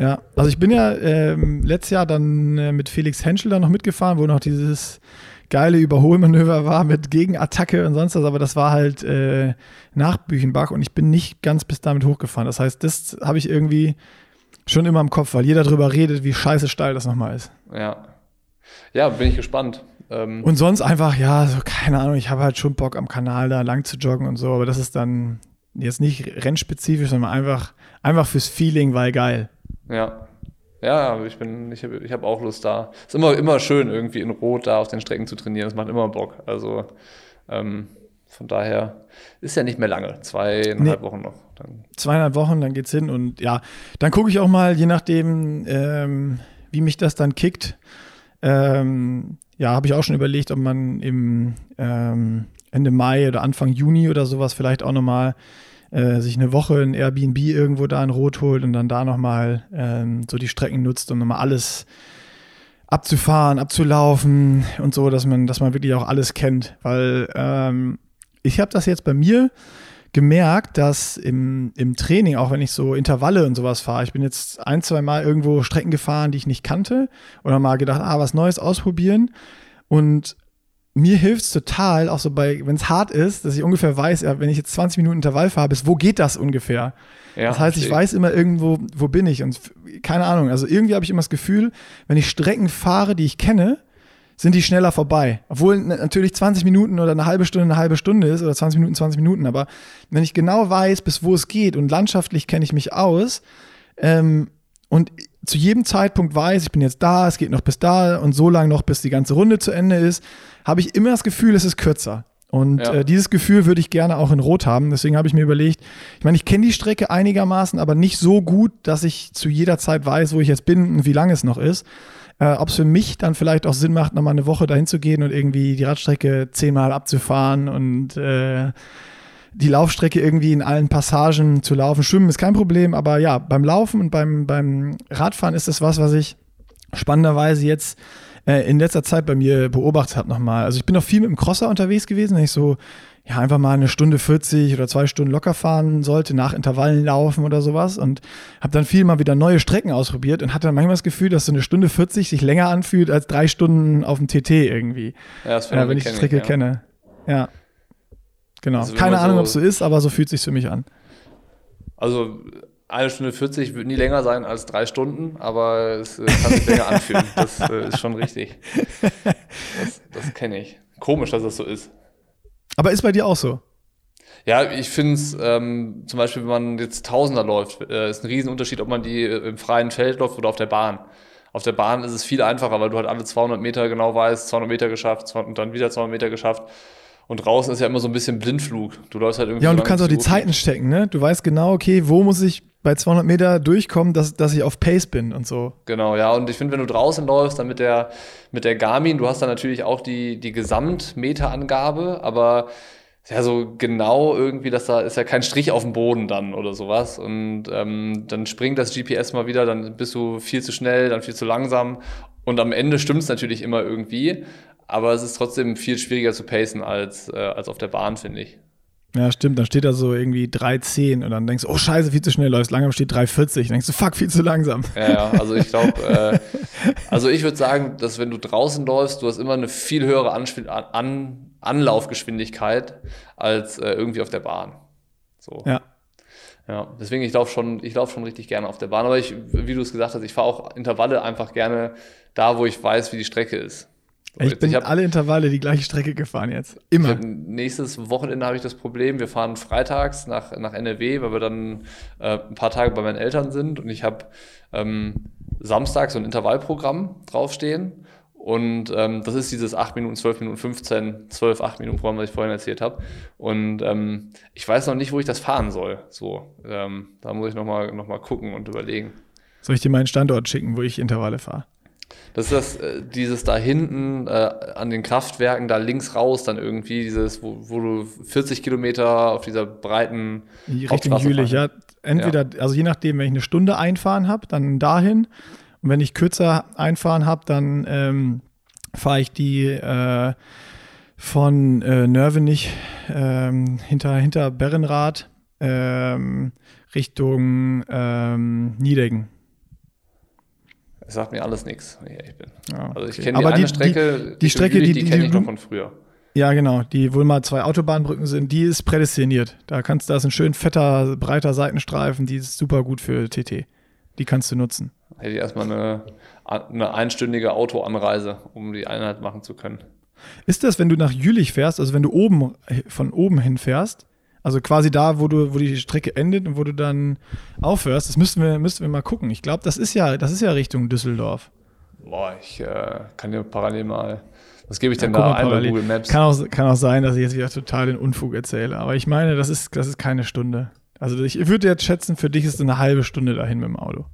Ja, also ich bin ja ähm, letztes Jahr dann äh, mit Felix Henschel da noch mitgefahren, wo noch dieses geile Überholmanöver war mit Gegenattacke und sonst was, aber das war halt äh, nach Büchenbach und ich bin nicht ganz bis damit hochgefahren. Das heißt, das habe ich irgendwie schon immer im Kopf, weil jeder darüber redet, wie scheiße steil das nochmal ist. Ja. Ja, bin ich gespannt. Ähm und sonst einfach, ja, so keine Ahnung, ich habe halt schon Bock am Kanal da lang zu joggen und so, aber das ist dann jetzt nicht rennspezifisch, sondern einfach, einfach fürs Feeling, weil geil. Ja. Ja, ich bin, ich habe ich hab auch Lust da. Ist immer, immer schön, irgendwie in Rot da auf den Strecken zu trainieren. Das macht immer Bock. Also ähm, von daher ist ja nicht mehr lange. Zweieinhalb nee. Wochen noch. Dann. Zweieinhalb Wochen, dann geht's hin und ja, dann gucke ich auch mal, je nachdem, ähm, wie mich das dann kickt. Ähm, ja, habe ich auch schon überlegt, ob man im ähm, Ende Mai oder Anfang Juni oder sowas vielleicht auch nochmal äh, sich eine Woche in Airbnb irgendwo da in Rot holt und dann da nochmal ähm, so die Strecken nutzt, um nochmal alles abzufahren, abzulaufen und so, dass man, dass man wirklich auch alles kennt. Weil ähm, ich habe das jetzt bei mir gemerkt, dass im, im Training, auch wenn ich so Intervalle und sowas fahre, ich bin jetzt ein, zwei Mal irgendwo Strecken gefahren, die ich nicht kannte, oder mal gedacht, ah, was Neues ausprobieren. Und mir hilft es total, auch so bei, wenn es hart ist, dass ich ungefähr weiß, wenn ich jetzt 20 Minuten Intervall fahre, bis wo geht das ungefähr? Ja, das heißt, ich weiß immer irgendwo, wo bin ich und keine Ahnung. Also irgendwie habe ich immer das Gefühl, wenn ich Strecken fahre, die ich kenne, sind die schneller vorbei. Obwohl natürlich 20 Minuten oder eine halbe Stunde eine halbe Stunde ist oder 20 Minuten 20 Minuten. Aber wenn ich genau weiß, bis wo es geht und landschaftlich kenne ich mich aus ähm, und zu jedem Zeitpunkt weiß, ich bin jetzt da, es geht noch bis da und so lange noch, bis die ganze Runde zu Ende ist, habe ich immer das Gefühl, es ist kürzer. Und ja. äh, dieses Gefühl würde ich gerne auch in Rot haben. Deswegen habe ich mir überlegt, ich meine, ich kenne die Strecke einigermaßen, aber nicht so gut, dass ich zu jeder Zeit weiß, wo ich jetzt bin und wie lange es noch ist. Äh, Ob es für mich dann vielleicht auch Sinn macht, nochmal eine Woche dahin zu gehen und irgendwie die Radstrecke zehnmal abzufahren und äh, die Laufstrecke irgendwie in allen Passagen zu laufen. Schwimmen ist kein Problem, aber ja, beim Laufen und beim, beim Radfahren ist das was, was ich spannenderweise jetzt äh, in letzter Zeit bei mir beobachtet habe nochmal. Also ich bin noch viel mit dem Crosser unterwegs gewesen, wenn ich so ja, einfach mal eine Stunde 40 oder zwei Stunden locker fahren sollte, nach Intervallen laufen oder sowas und habe dann viel mal wieder neue Strecken ausprobiert und hatte dann manchmal das Gefühl, dass so eine Stunde 40 sich länger anfühlt als drei Stunden auf dem TT irgendwie. Ja, das äh, wenn ich die Strecke ich, ja. kenne. Ja. Genau. Also Keine Ahnung, so ob es so ist, aber so fühlt es sich für mich an. Also eine Stunde 40 wird nie länger sein als drei Stunden, aber es äh, kann sich länger anfühlen. Das äh, ist schon richtig. Das, das kenne ich. Komisch, dass das so ist. Aber ist bei dir auch so? Ja, ich finde es ähm, zum Beispiel, wenn man jetzt Tausender läuft, äh, ist ein Riesenunterschied, ob man die äh, im freien Feld läuft oder auf der Bahn. Auf der Bahn ist es viel einfacher, weil du halt alle 200 Meter genau weißt, 200 Meter geschafft und dann wieder 200 Meter geschafft. Und draußen ist ja immer so ein bisschen Blindflug. Du läufst halt irgendwie. Ja, und du kannst auch die Zeiten stecken, ne? Du weißt genau, okay, wo muss ich bei 200 Meter durchkommen, dass, dass ich auf Pace bin und so. Genau, ja. Und ich finde, wenn du draußen läufst, dann mit der, mit der Garmin, du hast dann natürlich auch die, die Gesamtmeterangabe, aber ja, so genau irgendwie, dass da ist ja kein Strich auf dem Boden dann oder sowas. Und ähm, dann springt das GPS mal wieder, dann bist du viel zu schnell, dann viel zu langsam. Und am Ende stimmt es natürlich immer irgendwie aber es ist trotzdem viel schwieriger zu pacen als, äh, als auf der Bahn, finde ich. Ja, stimmt. Dann steht da so irgendwie 3,10 und dann denkst du, oh Scheiße, viel zu schnell läufst. Langsam steht 3,40. Dann denkst du, fuck, viel zu langsam. Ja, ja. Also ich glaube, äh, also ich würde sagen, dass wenn du draußen läufst, du hast immer eine viel höhere Anspiel An Anlaufgeschwindigkeit als äh, irgendwie auf der Bahn. So. Ja. Ja, deswegen, ich laufe schon, ich laufe schon richtig gerne auf der Bahn. Aber ich, wie du es gesagt hast, ich fahre auch Intervalle einfach gerne da, wo ich weiß, wie die Strecke ist. Ich bin ich hab, alle Intervalle die gleiche Strecke gefahren jetzt. Immer. Hab, nächstes Wochenende habe ich das Problem, wir fahren freitags nach, nach NRW, weil wir dann äh, ein paar Tage bei meinen Eltern sind und ich habe ähm, Samstag so ein Intervallprogramm draufstehen. Und ähm, das ist dieses 8 Minuten, 12 Minuten, 15, 12, 8 Minuten Programm, was ich vorhin erzählt habe. Und ähm, ich weiß noch nicht, wo ich das fahren soll. So, ähm, da muss ich nochmal noch mal gucken und überlegen. Soll ich dir meinen Standort schicken, wo ich Intervalle fahre? Das ist das, äh, dieses da hinten äh, an den Kraftwerken, da links raus dann irgendwie, dieses, wo, wo du 40 Kilometer auf dieser breiten Richtung Jülich, ja. Entweder, ja. also je nachdem, wenn ich eine Stunde einfahren habe, dann dahin. Und wenn ich kürzer einfahren habe, dann ähm, fahre ich die äh, von äh, Nörvenich ähm, hinter, hinter Berrenrath ähm, Richtung ähm, Niedegen. Das sagt mir alles nichts, wenn ich ehrlich bin. Ja, also ich kenne die eine Strecke, die, die Strecke, Jülich, die, die kenne ich noch von früher. Ja, genau, die wohl mal zwei Autobahnbrücken sind, die ist prädestiniert. Da kannst da ist ein schön fetter, breiter Seitenstreifen, die ist super gut für TT. Die kannst du nutzen. Hätte ich erstmal eine, eine einstündige Autoanreise, um die Einheit machen zu können. Ist das, wenn du nach Jülich fährst, also wenn du oben von oben hin fährst, also quasi da, wo du, wo die Strecke endet und wo du dann aufhörst, das müssten wir, müssten wir mal gucken. Ich glaube, das ist ja, das ist ja Richtung Düsseldorf. Boah, ich äh, kann dir parallel mal. Was gebe ich denn ja, da ein bei Google Maps? Kann auch, kann auch sein, dass ich jetzt wieder total den Unfug erzähle. Aber ich meine, das ist, das ist keine Stunde. Also ich würde jetzt schätzen, für dich ist es eine halbe Stunde dahin mit dem Auto.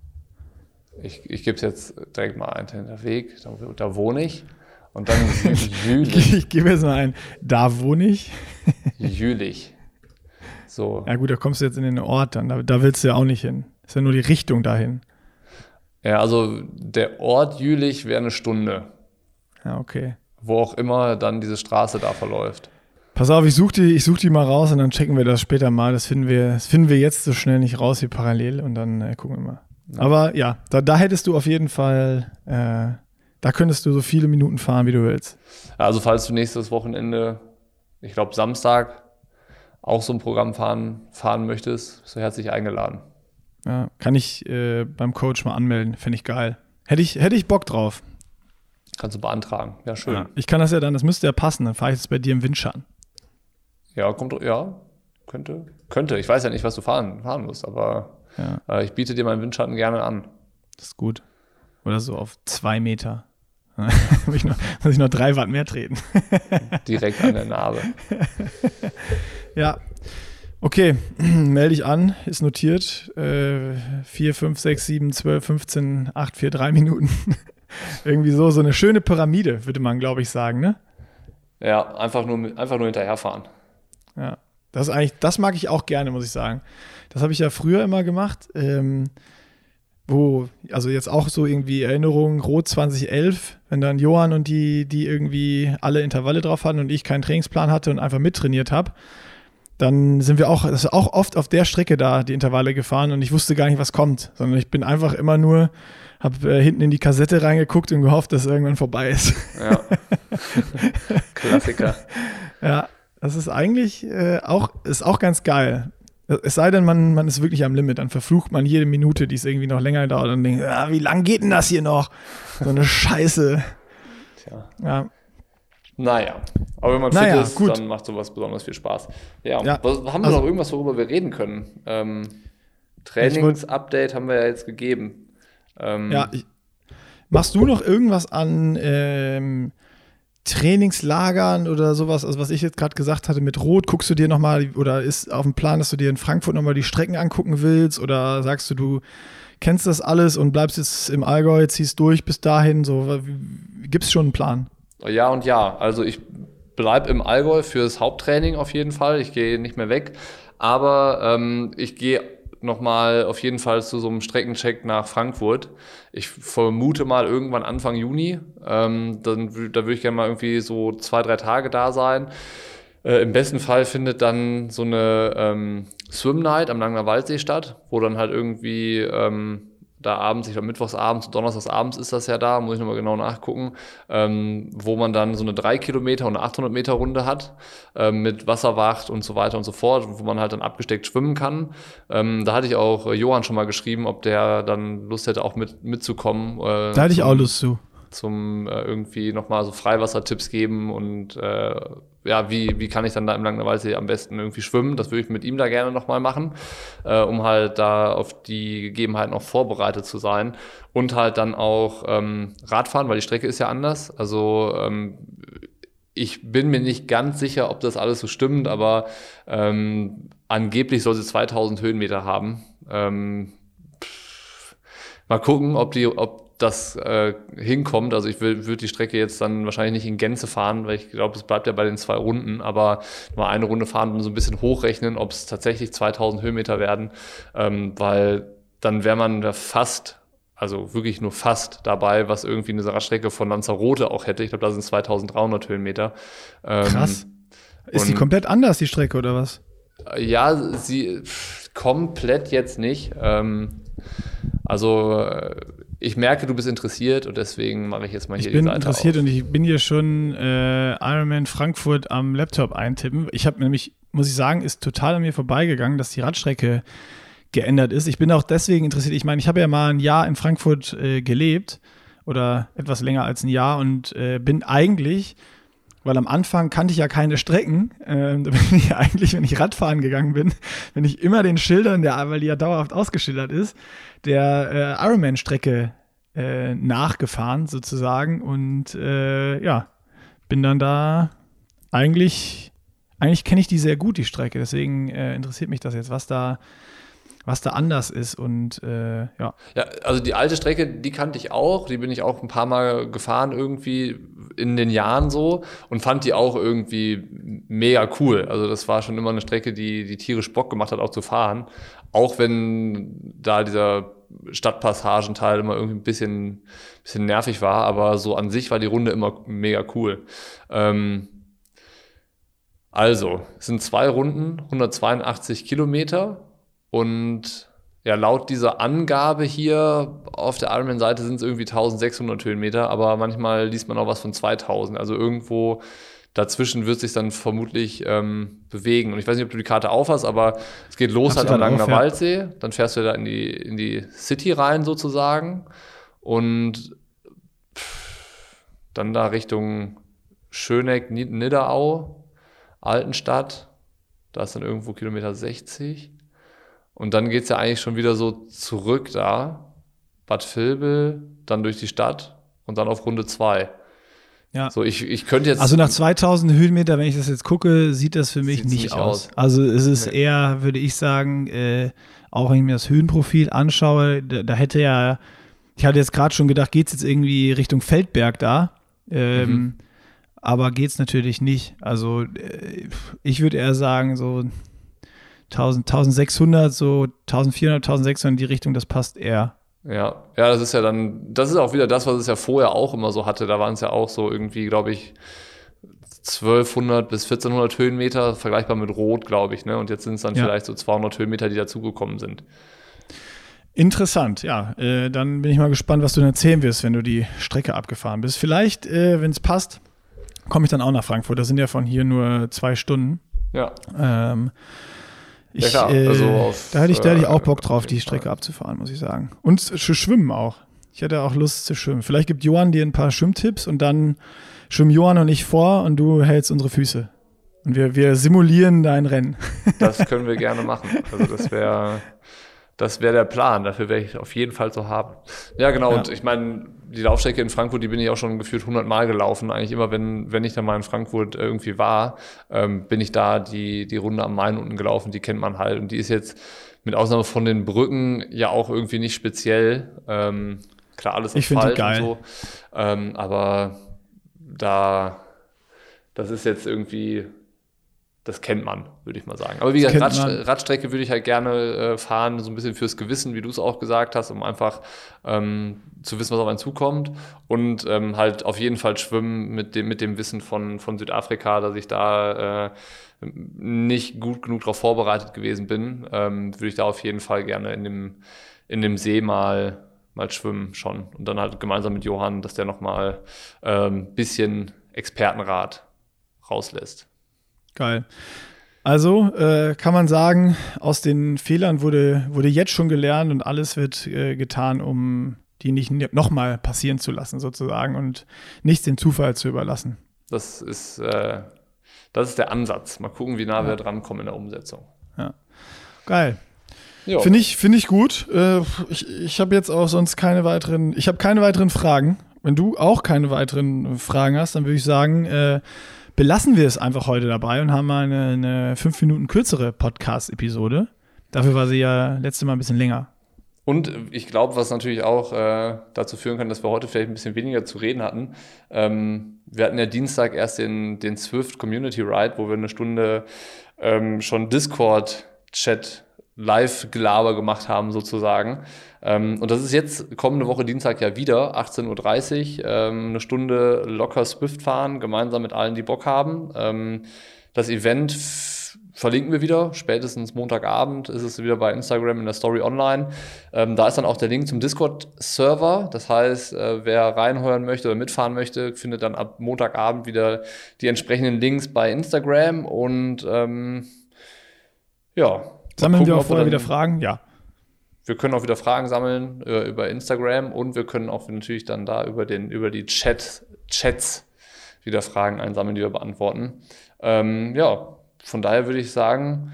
Ich, ich gebe es jetzt direkt mal einen hinter Weg. Da, da wohne ich. Und dann Jülich. ich gebe jetzt mal ein, da wohne ich. Jülich. So. Ja gut, da kommst du jetzt in den Ort dann. Da, da willst du ja auch nicht hin. Ist ja nur die Richtung dahin. Ja, also der Ort Jülich wäre eine Stunde. Ja, okay. Wo auch immer dann diese Straße da verläuft. Pass auf, ich suche die, such die mal raus und dann checken wir das später mal. Das finden wir, das finden wir jetzt so schnell nicht raus wie parallel und dann äh, gucken wir mal. Ja. Aber ja, da, da hättest du auf jeden Fall, äh, da könntest du so viele Minuten fahren, wie du willst. Also falls du nächstes Wochenende, ich glaube Samstag, auch so ein Programm fahren, fahren möchtest, bist du herzlich eingeladen. Ja, kann ich äh, beim Coach mal anmelden, fände ich geil. Hätte ich, hätte ich Bock drauf. Kannst du beantragen. Ja, schön. Ja, ich kann das ja dann, das müsste ja passen, dann fahre ich jetzt bei dir im Windschatten. Ja, kommt, ja, könnte, könnte. Ich weiß ja nicht, was du fahren, fahren musst, aber ja. äh, ich biete dir meinen Windschatten gerne an. Das ist gut. Oder so auf zwei Meter. muss, ich noch, muss ich noch drei Watt mehr treten. Direkt an der Narbe. ja. Okay, melde ich an, ist notiert. Äh, 4, 5, 6, 7, 12, 15, 8, 4, 3 Minuten. Irgendwie so, so eine schöne Pyramide, würde man, glaube ich, sagen, ne? Ja, einfach nur, einfach nur hinterherfahren. Ja, das ist eigentlich, das mag ich auch gerne, muss ich sagen. Das habe ich ja früher immer gemacht. Ähm, wo, also jetzt auch so irgendwie Erinnerungen, Rot 2011, wenn dann Johann und die, die irgendwie alle Intervalle drauf hatten und ich keinen Trainingsplan hatte und einfach mittrainiert habe, dann sind wir auch, das ist auch oft auf der Strecke da, die Intervalle gefahren und ich wusste gar nicht, was kommt, sondern ich bin einfach immer nur, habe äh, hinten in die Kassette reingeguckt und gehofft, dass irgendwann vorbei ist. Ja. Klassiker. Ja, das ist eigentlich äh, auch, ist auch ganz geil. Es sei denn, man, man ist wirklich am Limit, dann verflucht man jede Minute, die es irgendwie noch länger dauert und denkt, ah, wie lange geht denn das hier noch? So eine Scheiße. Tja. Ja. Naja, aber wenn man naja, fit ist, gut. dann macht sowas besonders viel Spaß. Ja, ja. Was, haben wir also, noch irgendwas, worüber wir reden können? Ähm, Trainings-Update haben wir ja jetzt gegeben. Ähm, ja, ich, machst du noch irgendwas an ähm, Trainingslagern oder sowas, also was ich jetzt gerade gesagt hatte mit Rot, guckst du dir nochmal oder ist auf dem Plan, dass du dir in Frankfurt nochmal die Strecken angucken willst oder sagst du, du kennst das alles und bleibst jetzt im Allgäu, ziehst durch bis dahin, so, gibt es schon einen Plan? Ja und ja, also ich bleibe im Allgäu fürs Haupttraining auf jeden Fall, ich gehe nicht mehr weg, aber ähm, ich gehe nochmal auf jeden Fall zu so einem Streckencheck nach Frankfurt. Ich vermute mal irgendwann Anfang Juni. Ähm, dann, da würde ich gerne mal irgendwie so zwei, drei Tage da sein. Äh, Im besten Fall findet dann so eine ähm, Swim Night am Langer Waldsee statt, wo dann halt irgendwie ähm, da abends, ich glaube mittwochsabends, donnerstagsabends ist das ja da, muss ich nochmal genau nachgucken, ähm, wo man dann so eine 3 Kilometer und eine 800 Meter Runde hat, ähm, mit Wasserwacht und so weiter und so fort, wo man halt dann abgesteckt schwimmen kann. Ähm, da hatte ich auch äh, Johann schon mal geschrieben, ob der dann Lust hätte, auch mit, mitzukommen. Äh, da hatte ich auch Lust zu zum äh, irgendwie nochmal so Freiwassertipps geben und äh, ja, wie, wie kann ich dann da im Langenwaldsee am besten irgendwie schwimmen? Das würde ich mit ihm da gerne nochmal machen, äh, um halt da auf die Gegebenheiten auch vorbereitet zu sein und halt dann auch ähm, Radfahren, weil die Strecke ist ja anders. Also ähm, ich bin mir nicht ganz sicher, ob das alles so stimmt, aber ähm, angeblich soll sie 2000 Höhenmeter haben. Ähm, mal gucken, ob die, ob das äh, hinkommt. Also ich würde die Strecke jetzt dann wahrscheinlich nicht in Gänze fahren, weil ich glaube, es bleibt ja bei den zwei Runden, aber mal eine Runde fahren und so ein bisschen hochrechnen, ob es tatsächlich 2000 Höhenmeter werden, ähm, weil dann wäre man fast, also wirklich nur fast dabei, was irgendwie eine Radstrecke von Lanzarote auch hätte. Ich glaube, da sind 2300 Höhenmeter. Ähm, Krass. Ist die komplett anders, die Strecke, oder was? Ja, sie komplett jetzt nicht. Ähm, also äh, ich merke, du bist interessiert und deswegen mache ich jetzt mal hier die Seite Ich bin interessiert auf. und ich bin hier schon äh, Ironman Frankfurt am Laptop eintippen. Ich habe nämlich, muss ich sagen, ist total an mir vorbeigegangen, dass die Radstrecke geändert ist. Ich bin auch deswegen interessiert. Ich meine, ich habe ja mal ein Jahr in Frankfurt äh, gelebt oder etwas länger als ein Jahr und äh, bin eigentlich weil am Anfang kannte ich ja keine Strecken. Ähm, da bin ich eigentlich, wenn ich Radfahren gegangen bin, bin ich immer den Schildern, der, weil die ja dauerhaft ausgeschildert ist, der äh, Ironman-Strecke äh, nachgefahren sozusagen und äh, ja, bin dann da eigentlich, eigentlich kenne ich die sehr gut, die Strecke, deswegen äh, interessiert mich das jetzt, was da was da anders ist und äh, ja. Ja, also die alte Strecke, die kannte ich auch, die bin ich auch ein paar Mal gefahren irgendwie in den Jahren so und fand die auch irgendwie mega cool. Also das war schon immer eine Strecke, die, die tierisch Bock gemacht hat, auch zu fahren. Auch wenn da dieser Stadtpassagenteil immer irgendwie ein bisschen, bisschen nervig war, aber so an sich war die Runde immer mega cool. Ähm, also, es sind zwei Runden, 182 Kilometer und ja, laut dieser Angabe hier auf der Ironman-Seite sind es irgendwie 1600 Höhenmeter, aber manchmal liest man auch was von 2000. Also irgendwo dazwischen wird sich dann vermutlich ähm, bewegen. Und ich weiß nicht, ob du die Karte aufhast, aber es geht los halt am Langener Waldsee. Dann fährst du da in die, in die City rein sozusagen. Und dann da Richtung Schöneck, Nidderau, Altenstadt. Da ist dann irgendwo Kilometer 60. Und dann geht es ja eigentlich schon wieder so zurück da. Bad Vilbel, dann durch die Stadt und dann auf Runde 2. Ja. So, ich, ich könnte jetzt. Also nach 2000 Höhenmeter, wenn ich das jetzt gucke, sieht das für mich nicht, nicht, aus. aus. Also es ist nee. eher, würde ich sagen, äh, auch wenn ich mir das Höhenprofil anschaue, da, da hätte ja, ich hatte jetzt gerade schon gedacht, geht es jetzt irgendwie Richtung Feldberg da? Ähm, mhm. Aber geht es natürlich nicht. Also äh, ich würde eher sagen, so 1000, 1600, so 1400, 1600 in die Richtung, das passt eher. Ja, ja, das ist ja dann, das ist auch wieder das, was es ja vorher auch immer so hatte. Da waren es ja auch so irgendwie, glaube ich, 1200 bis 1400 Höhenmeter, vergleichbar mit Rot, glaube ich. Ne? Und jetzt sind es dann ja. vielleicht so 200 Höhenmeter, die dazugekommen sind. Interessant, ja. Äh, dann bin ich mal gespannt, was du dann erzählen wirst, wenn du die Strecke abgefahren bist. Vielleicht, äh, wenn es passt, komme ich dann auch nach Frankfurt. Das sind ja von hier nur zwei Stunden. Ja. Ähm, ich, ja, äh, also auf, da, hätte ich, da hätte ich auch Bock drauf, die Strecke abzufahren, muss ich sagen. Und zu schwimmen auch. Ich hätte auch Lust zu schwimmen. Vielleicht gibt Johann dir ein paar Schwimmtipps und dann schwimmen Johann und ich vor und du hältst unsere Füße. Und wir, wir simulieren dein Rennen. Das können wir gerne machen. Also das wäre das wäre der Plan. Dafür wäre ich auf jeden Fall zu haben. Ja, genau. Ja. Und ich meine, die Laufstrecke in Frankfurt, die bin ich auch schon gefühlt 100 Mal gelaufen. Eigentlich immer, wenn, wenn ich dann mal in Frankfurt irgendwie war, ähm, bin ich da die, die Runde am Main unten gelaufen. Die kennt man halt. Und die ist jetzt mit Ausnahme von den Brücken ja auch irgendwie nicht speziell. Ähm, klar, alles ich Asphalt und so. Ähm, aber da, das ist jetzt irgendwie das kennt man, würde ich mal sagen. Aber wie gesagt, Rad, Radstrecke würde ich halt gerne äh, fahren, so ein bisschen fürs Gewissen, wie du es auch gesagt hast, um einfach ähm, zu wissen, was auf einen zukommt. Und ähm, halt auf jeden Fall schwimmen mit dem, mit dem Wissen von, von Südafrika, dass ich da äh, nicht gut genug darauf vorbereitet gewesen bin, ähm, würde ich da auf jeden Fall gerne in dem, in dem See mal, mal schwimmen schon. Und dann halt gemeinsam mit Johann, dass der nochmal ein ähm, bisschen Expertenrat rauslässt. Geil. Also äh, kann man sagen, aus den Fehlern wurde, wurde jetzt schon gelernt und alles wird äh, getan, um die nicht nochmal passieren zu lassen, sozusagen, und nichts dem Zufall zu überlassen. Das ist, äh, das ist der Ansatz. Mal gucken, wie nah ja. wir drankommen in der Umsetzung. Ja. Geil. Finde ich, find ich gut. Äh, ich ich habe jetzt auch sonst keine weiteren, ich habe keine weiteren Fragen. Wenn du auch keine weiteren Fragen hast, dann würde ich sagen, äh, belassen wir es einfach heute dabei und haben mal eine, eine fünf Minuten kürzere Podcast-Episode. Dafür war sie ja letzte Mal ein bisschen länger. Und ich glaube, was natürlich auch äh, dazu führen kann, dass wir heute vielleicht ein bisschen weniger zu reden hatten. Ähm, wir hatten ja Dienstag erst den, den Swift Community Ride, wo wir eine Stunde ähm, schon Discord-Chat Live-Gelaber gemacht haben, sozusagen. Ähm, und das ist jetzt kommende Woche Dienstag ja wieder, 18.30 Uhr, ähm, eine Stunde locker Swift fahren, gemeinsam mit allen, die Bock haben. Ähm, das Event verlinken wir wieder, spätestens Montagabend ist es wieder bei Instagram in der Story online. Ähm, da ist dann auch der Link zum Discord-Server. Das heißt, äh, wer reinhören möchte oder mitfahren möchte, findet dann ab Montagabend wieder die entsprechenden Links bei Instagram und ähm, ja, Sammeln gucken, wir auch vorher wieder Fragen? Ja. Wir können auch wieder Fragen sammeln äh, über Instagram und wir können auch natürlich dann da über, den, über die Chat, Chats wieder Fragen einsammeln, die wir beantworten. Ähm, ja, von daher würde ich sagen,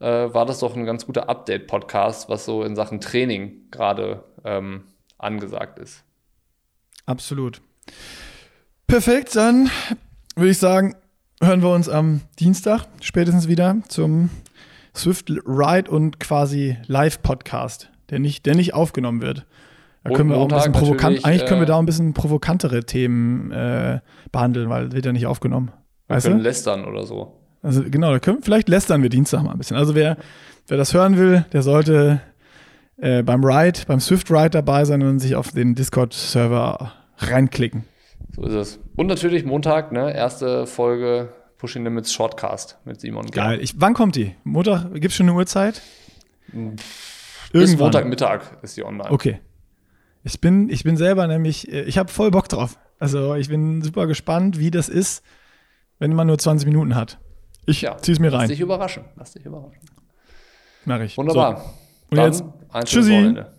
äh, war das doch ein ganz guter Update-Podcast, was so in Sachen Training gerade ähm, angesagt ist. Absolut. Perfekt, dann würde ich sagen, hören wir uns am Dienstag spätestens wieder zum Swift Ride und quasi Live-Podcast, der nicht, der nicht aufgenommen wird. Da können wir auch ein bisschen provokant, eigentlich können wir äh, da ein bisschen provokantere Themen äh, behandeln, weil wird ja nicht aufgenommen. Wir weißt können du? lästern oder so. Also genau, da können, vielleicht lästern wir Dienstag mal ein bisschen. Also wer, wer das hören will, der sollte äh, beim Ride, beim Swift Ride dabei sein und sich auf den Discord-Server reinklicken. So ist es. Und natürlich Montag, ne, erste Folge Pushing Limits Shortcast mit Simon. Geil. Ich, wann kommt die? Montag? Gibt es schon eine Uhrzeit? Bis Montagmittag ist die online. Okay. Ich bin, ich bin selber nämlich, äh, ich habe voll Bock drauf. Also ich bin super gespannt, wie das ist, wenn man nur 20 Minuten hat. Ich ja, zieh's mir rein. Lass dich überraschen. Lass dich überraschen. Mach ich. Wunderbar. So. Und Dann jetzt, tschüssi. Wochenende.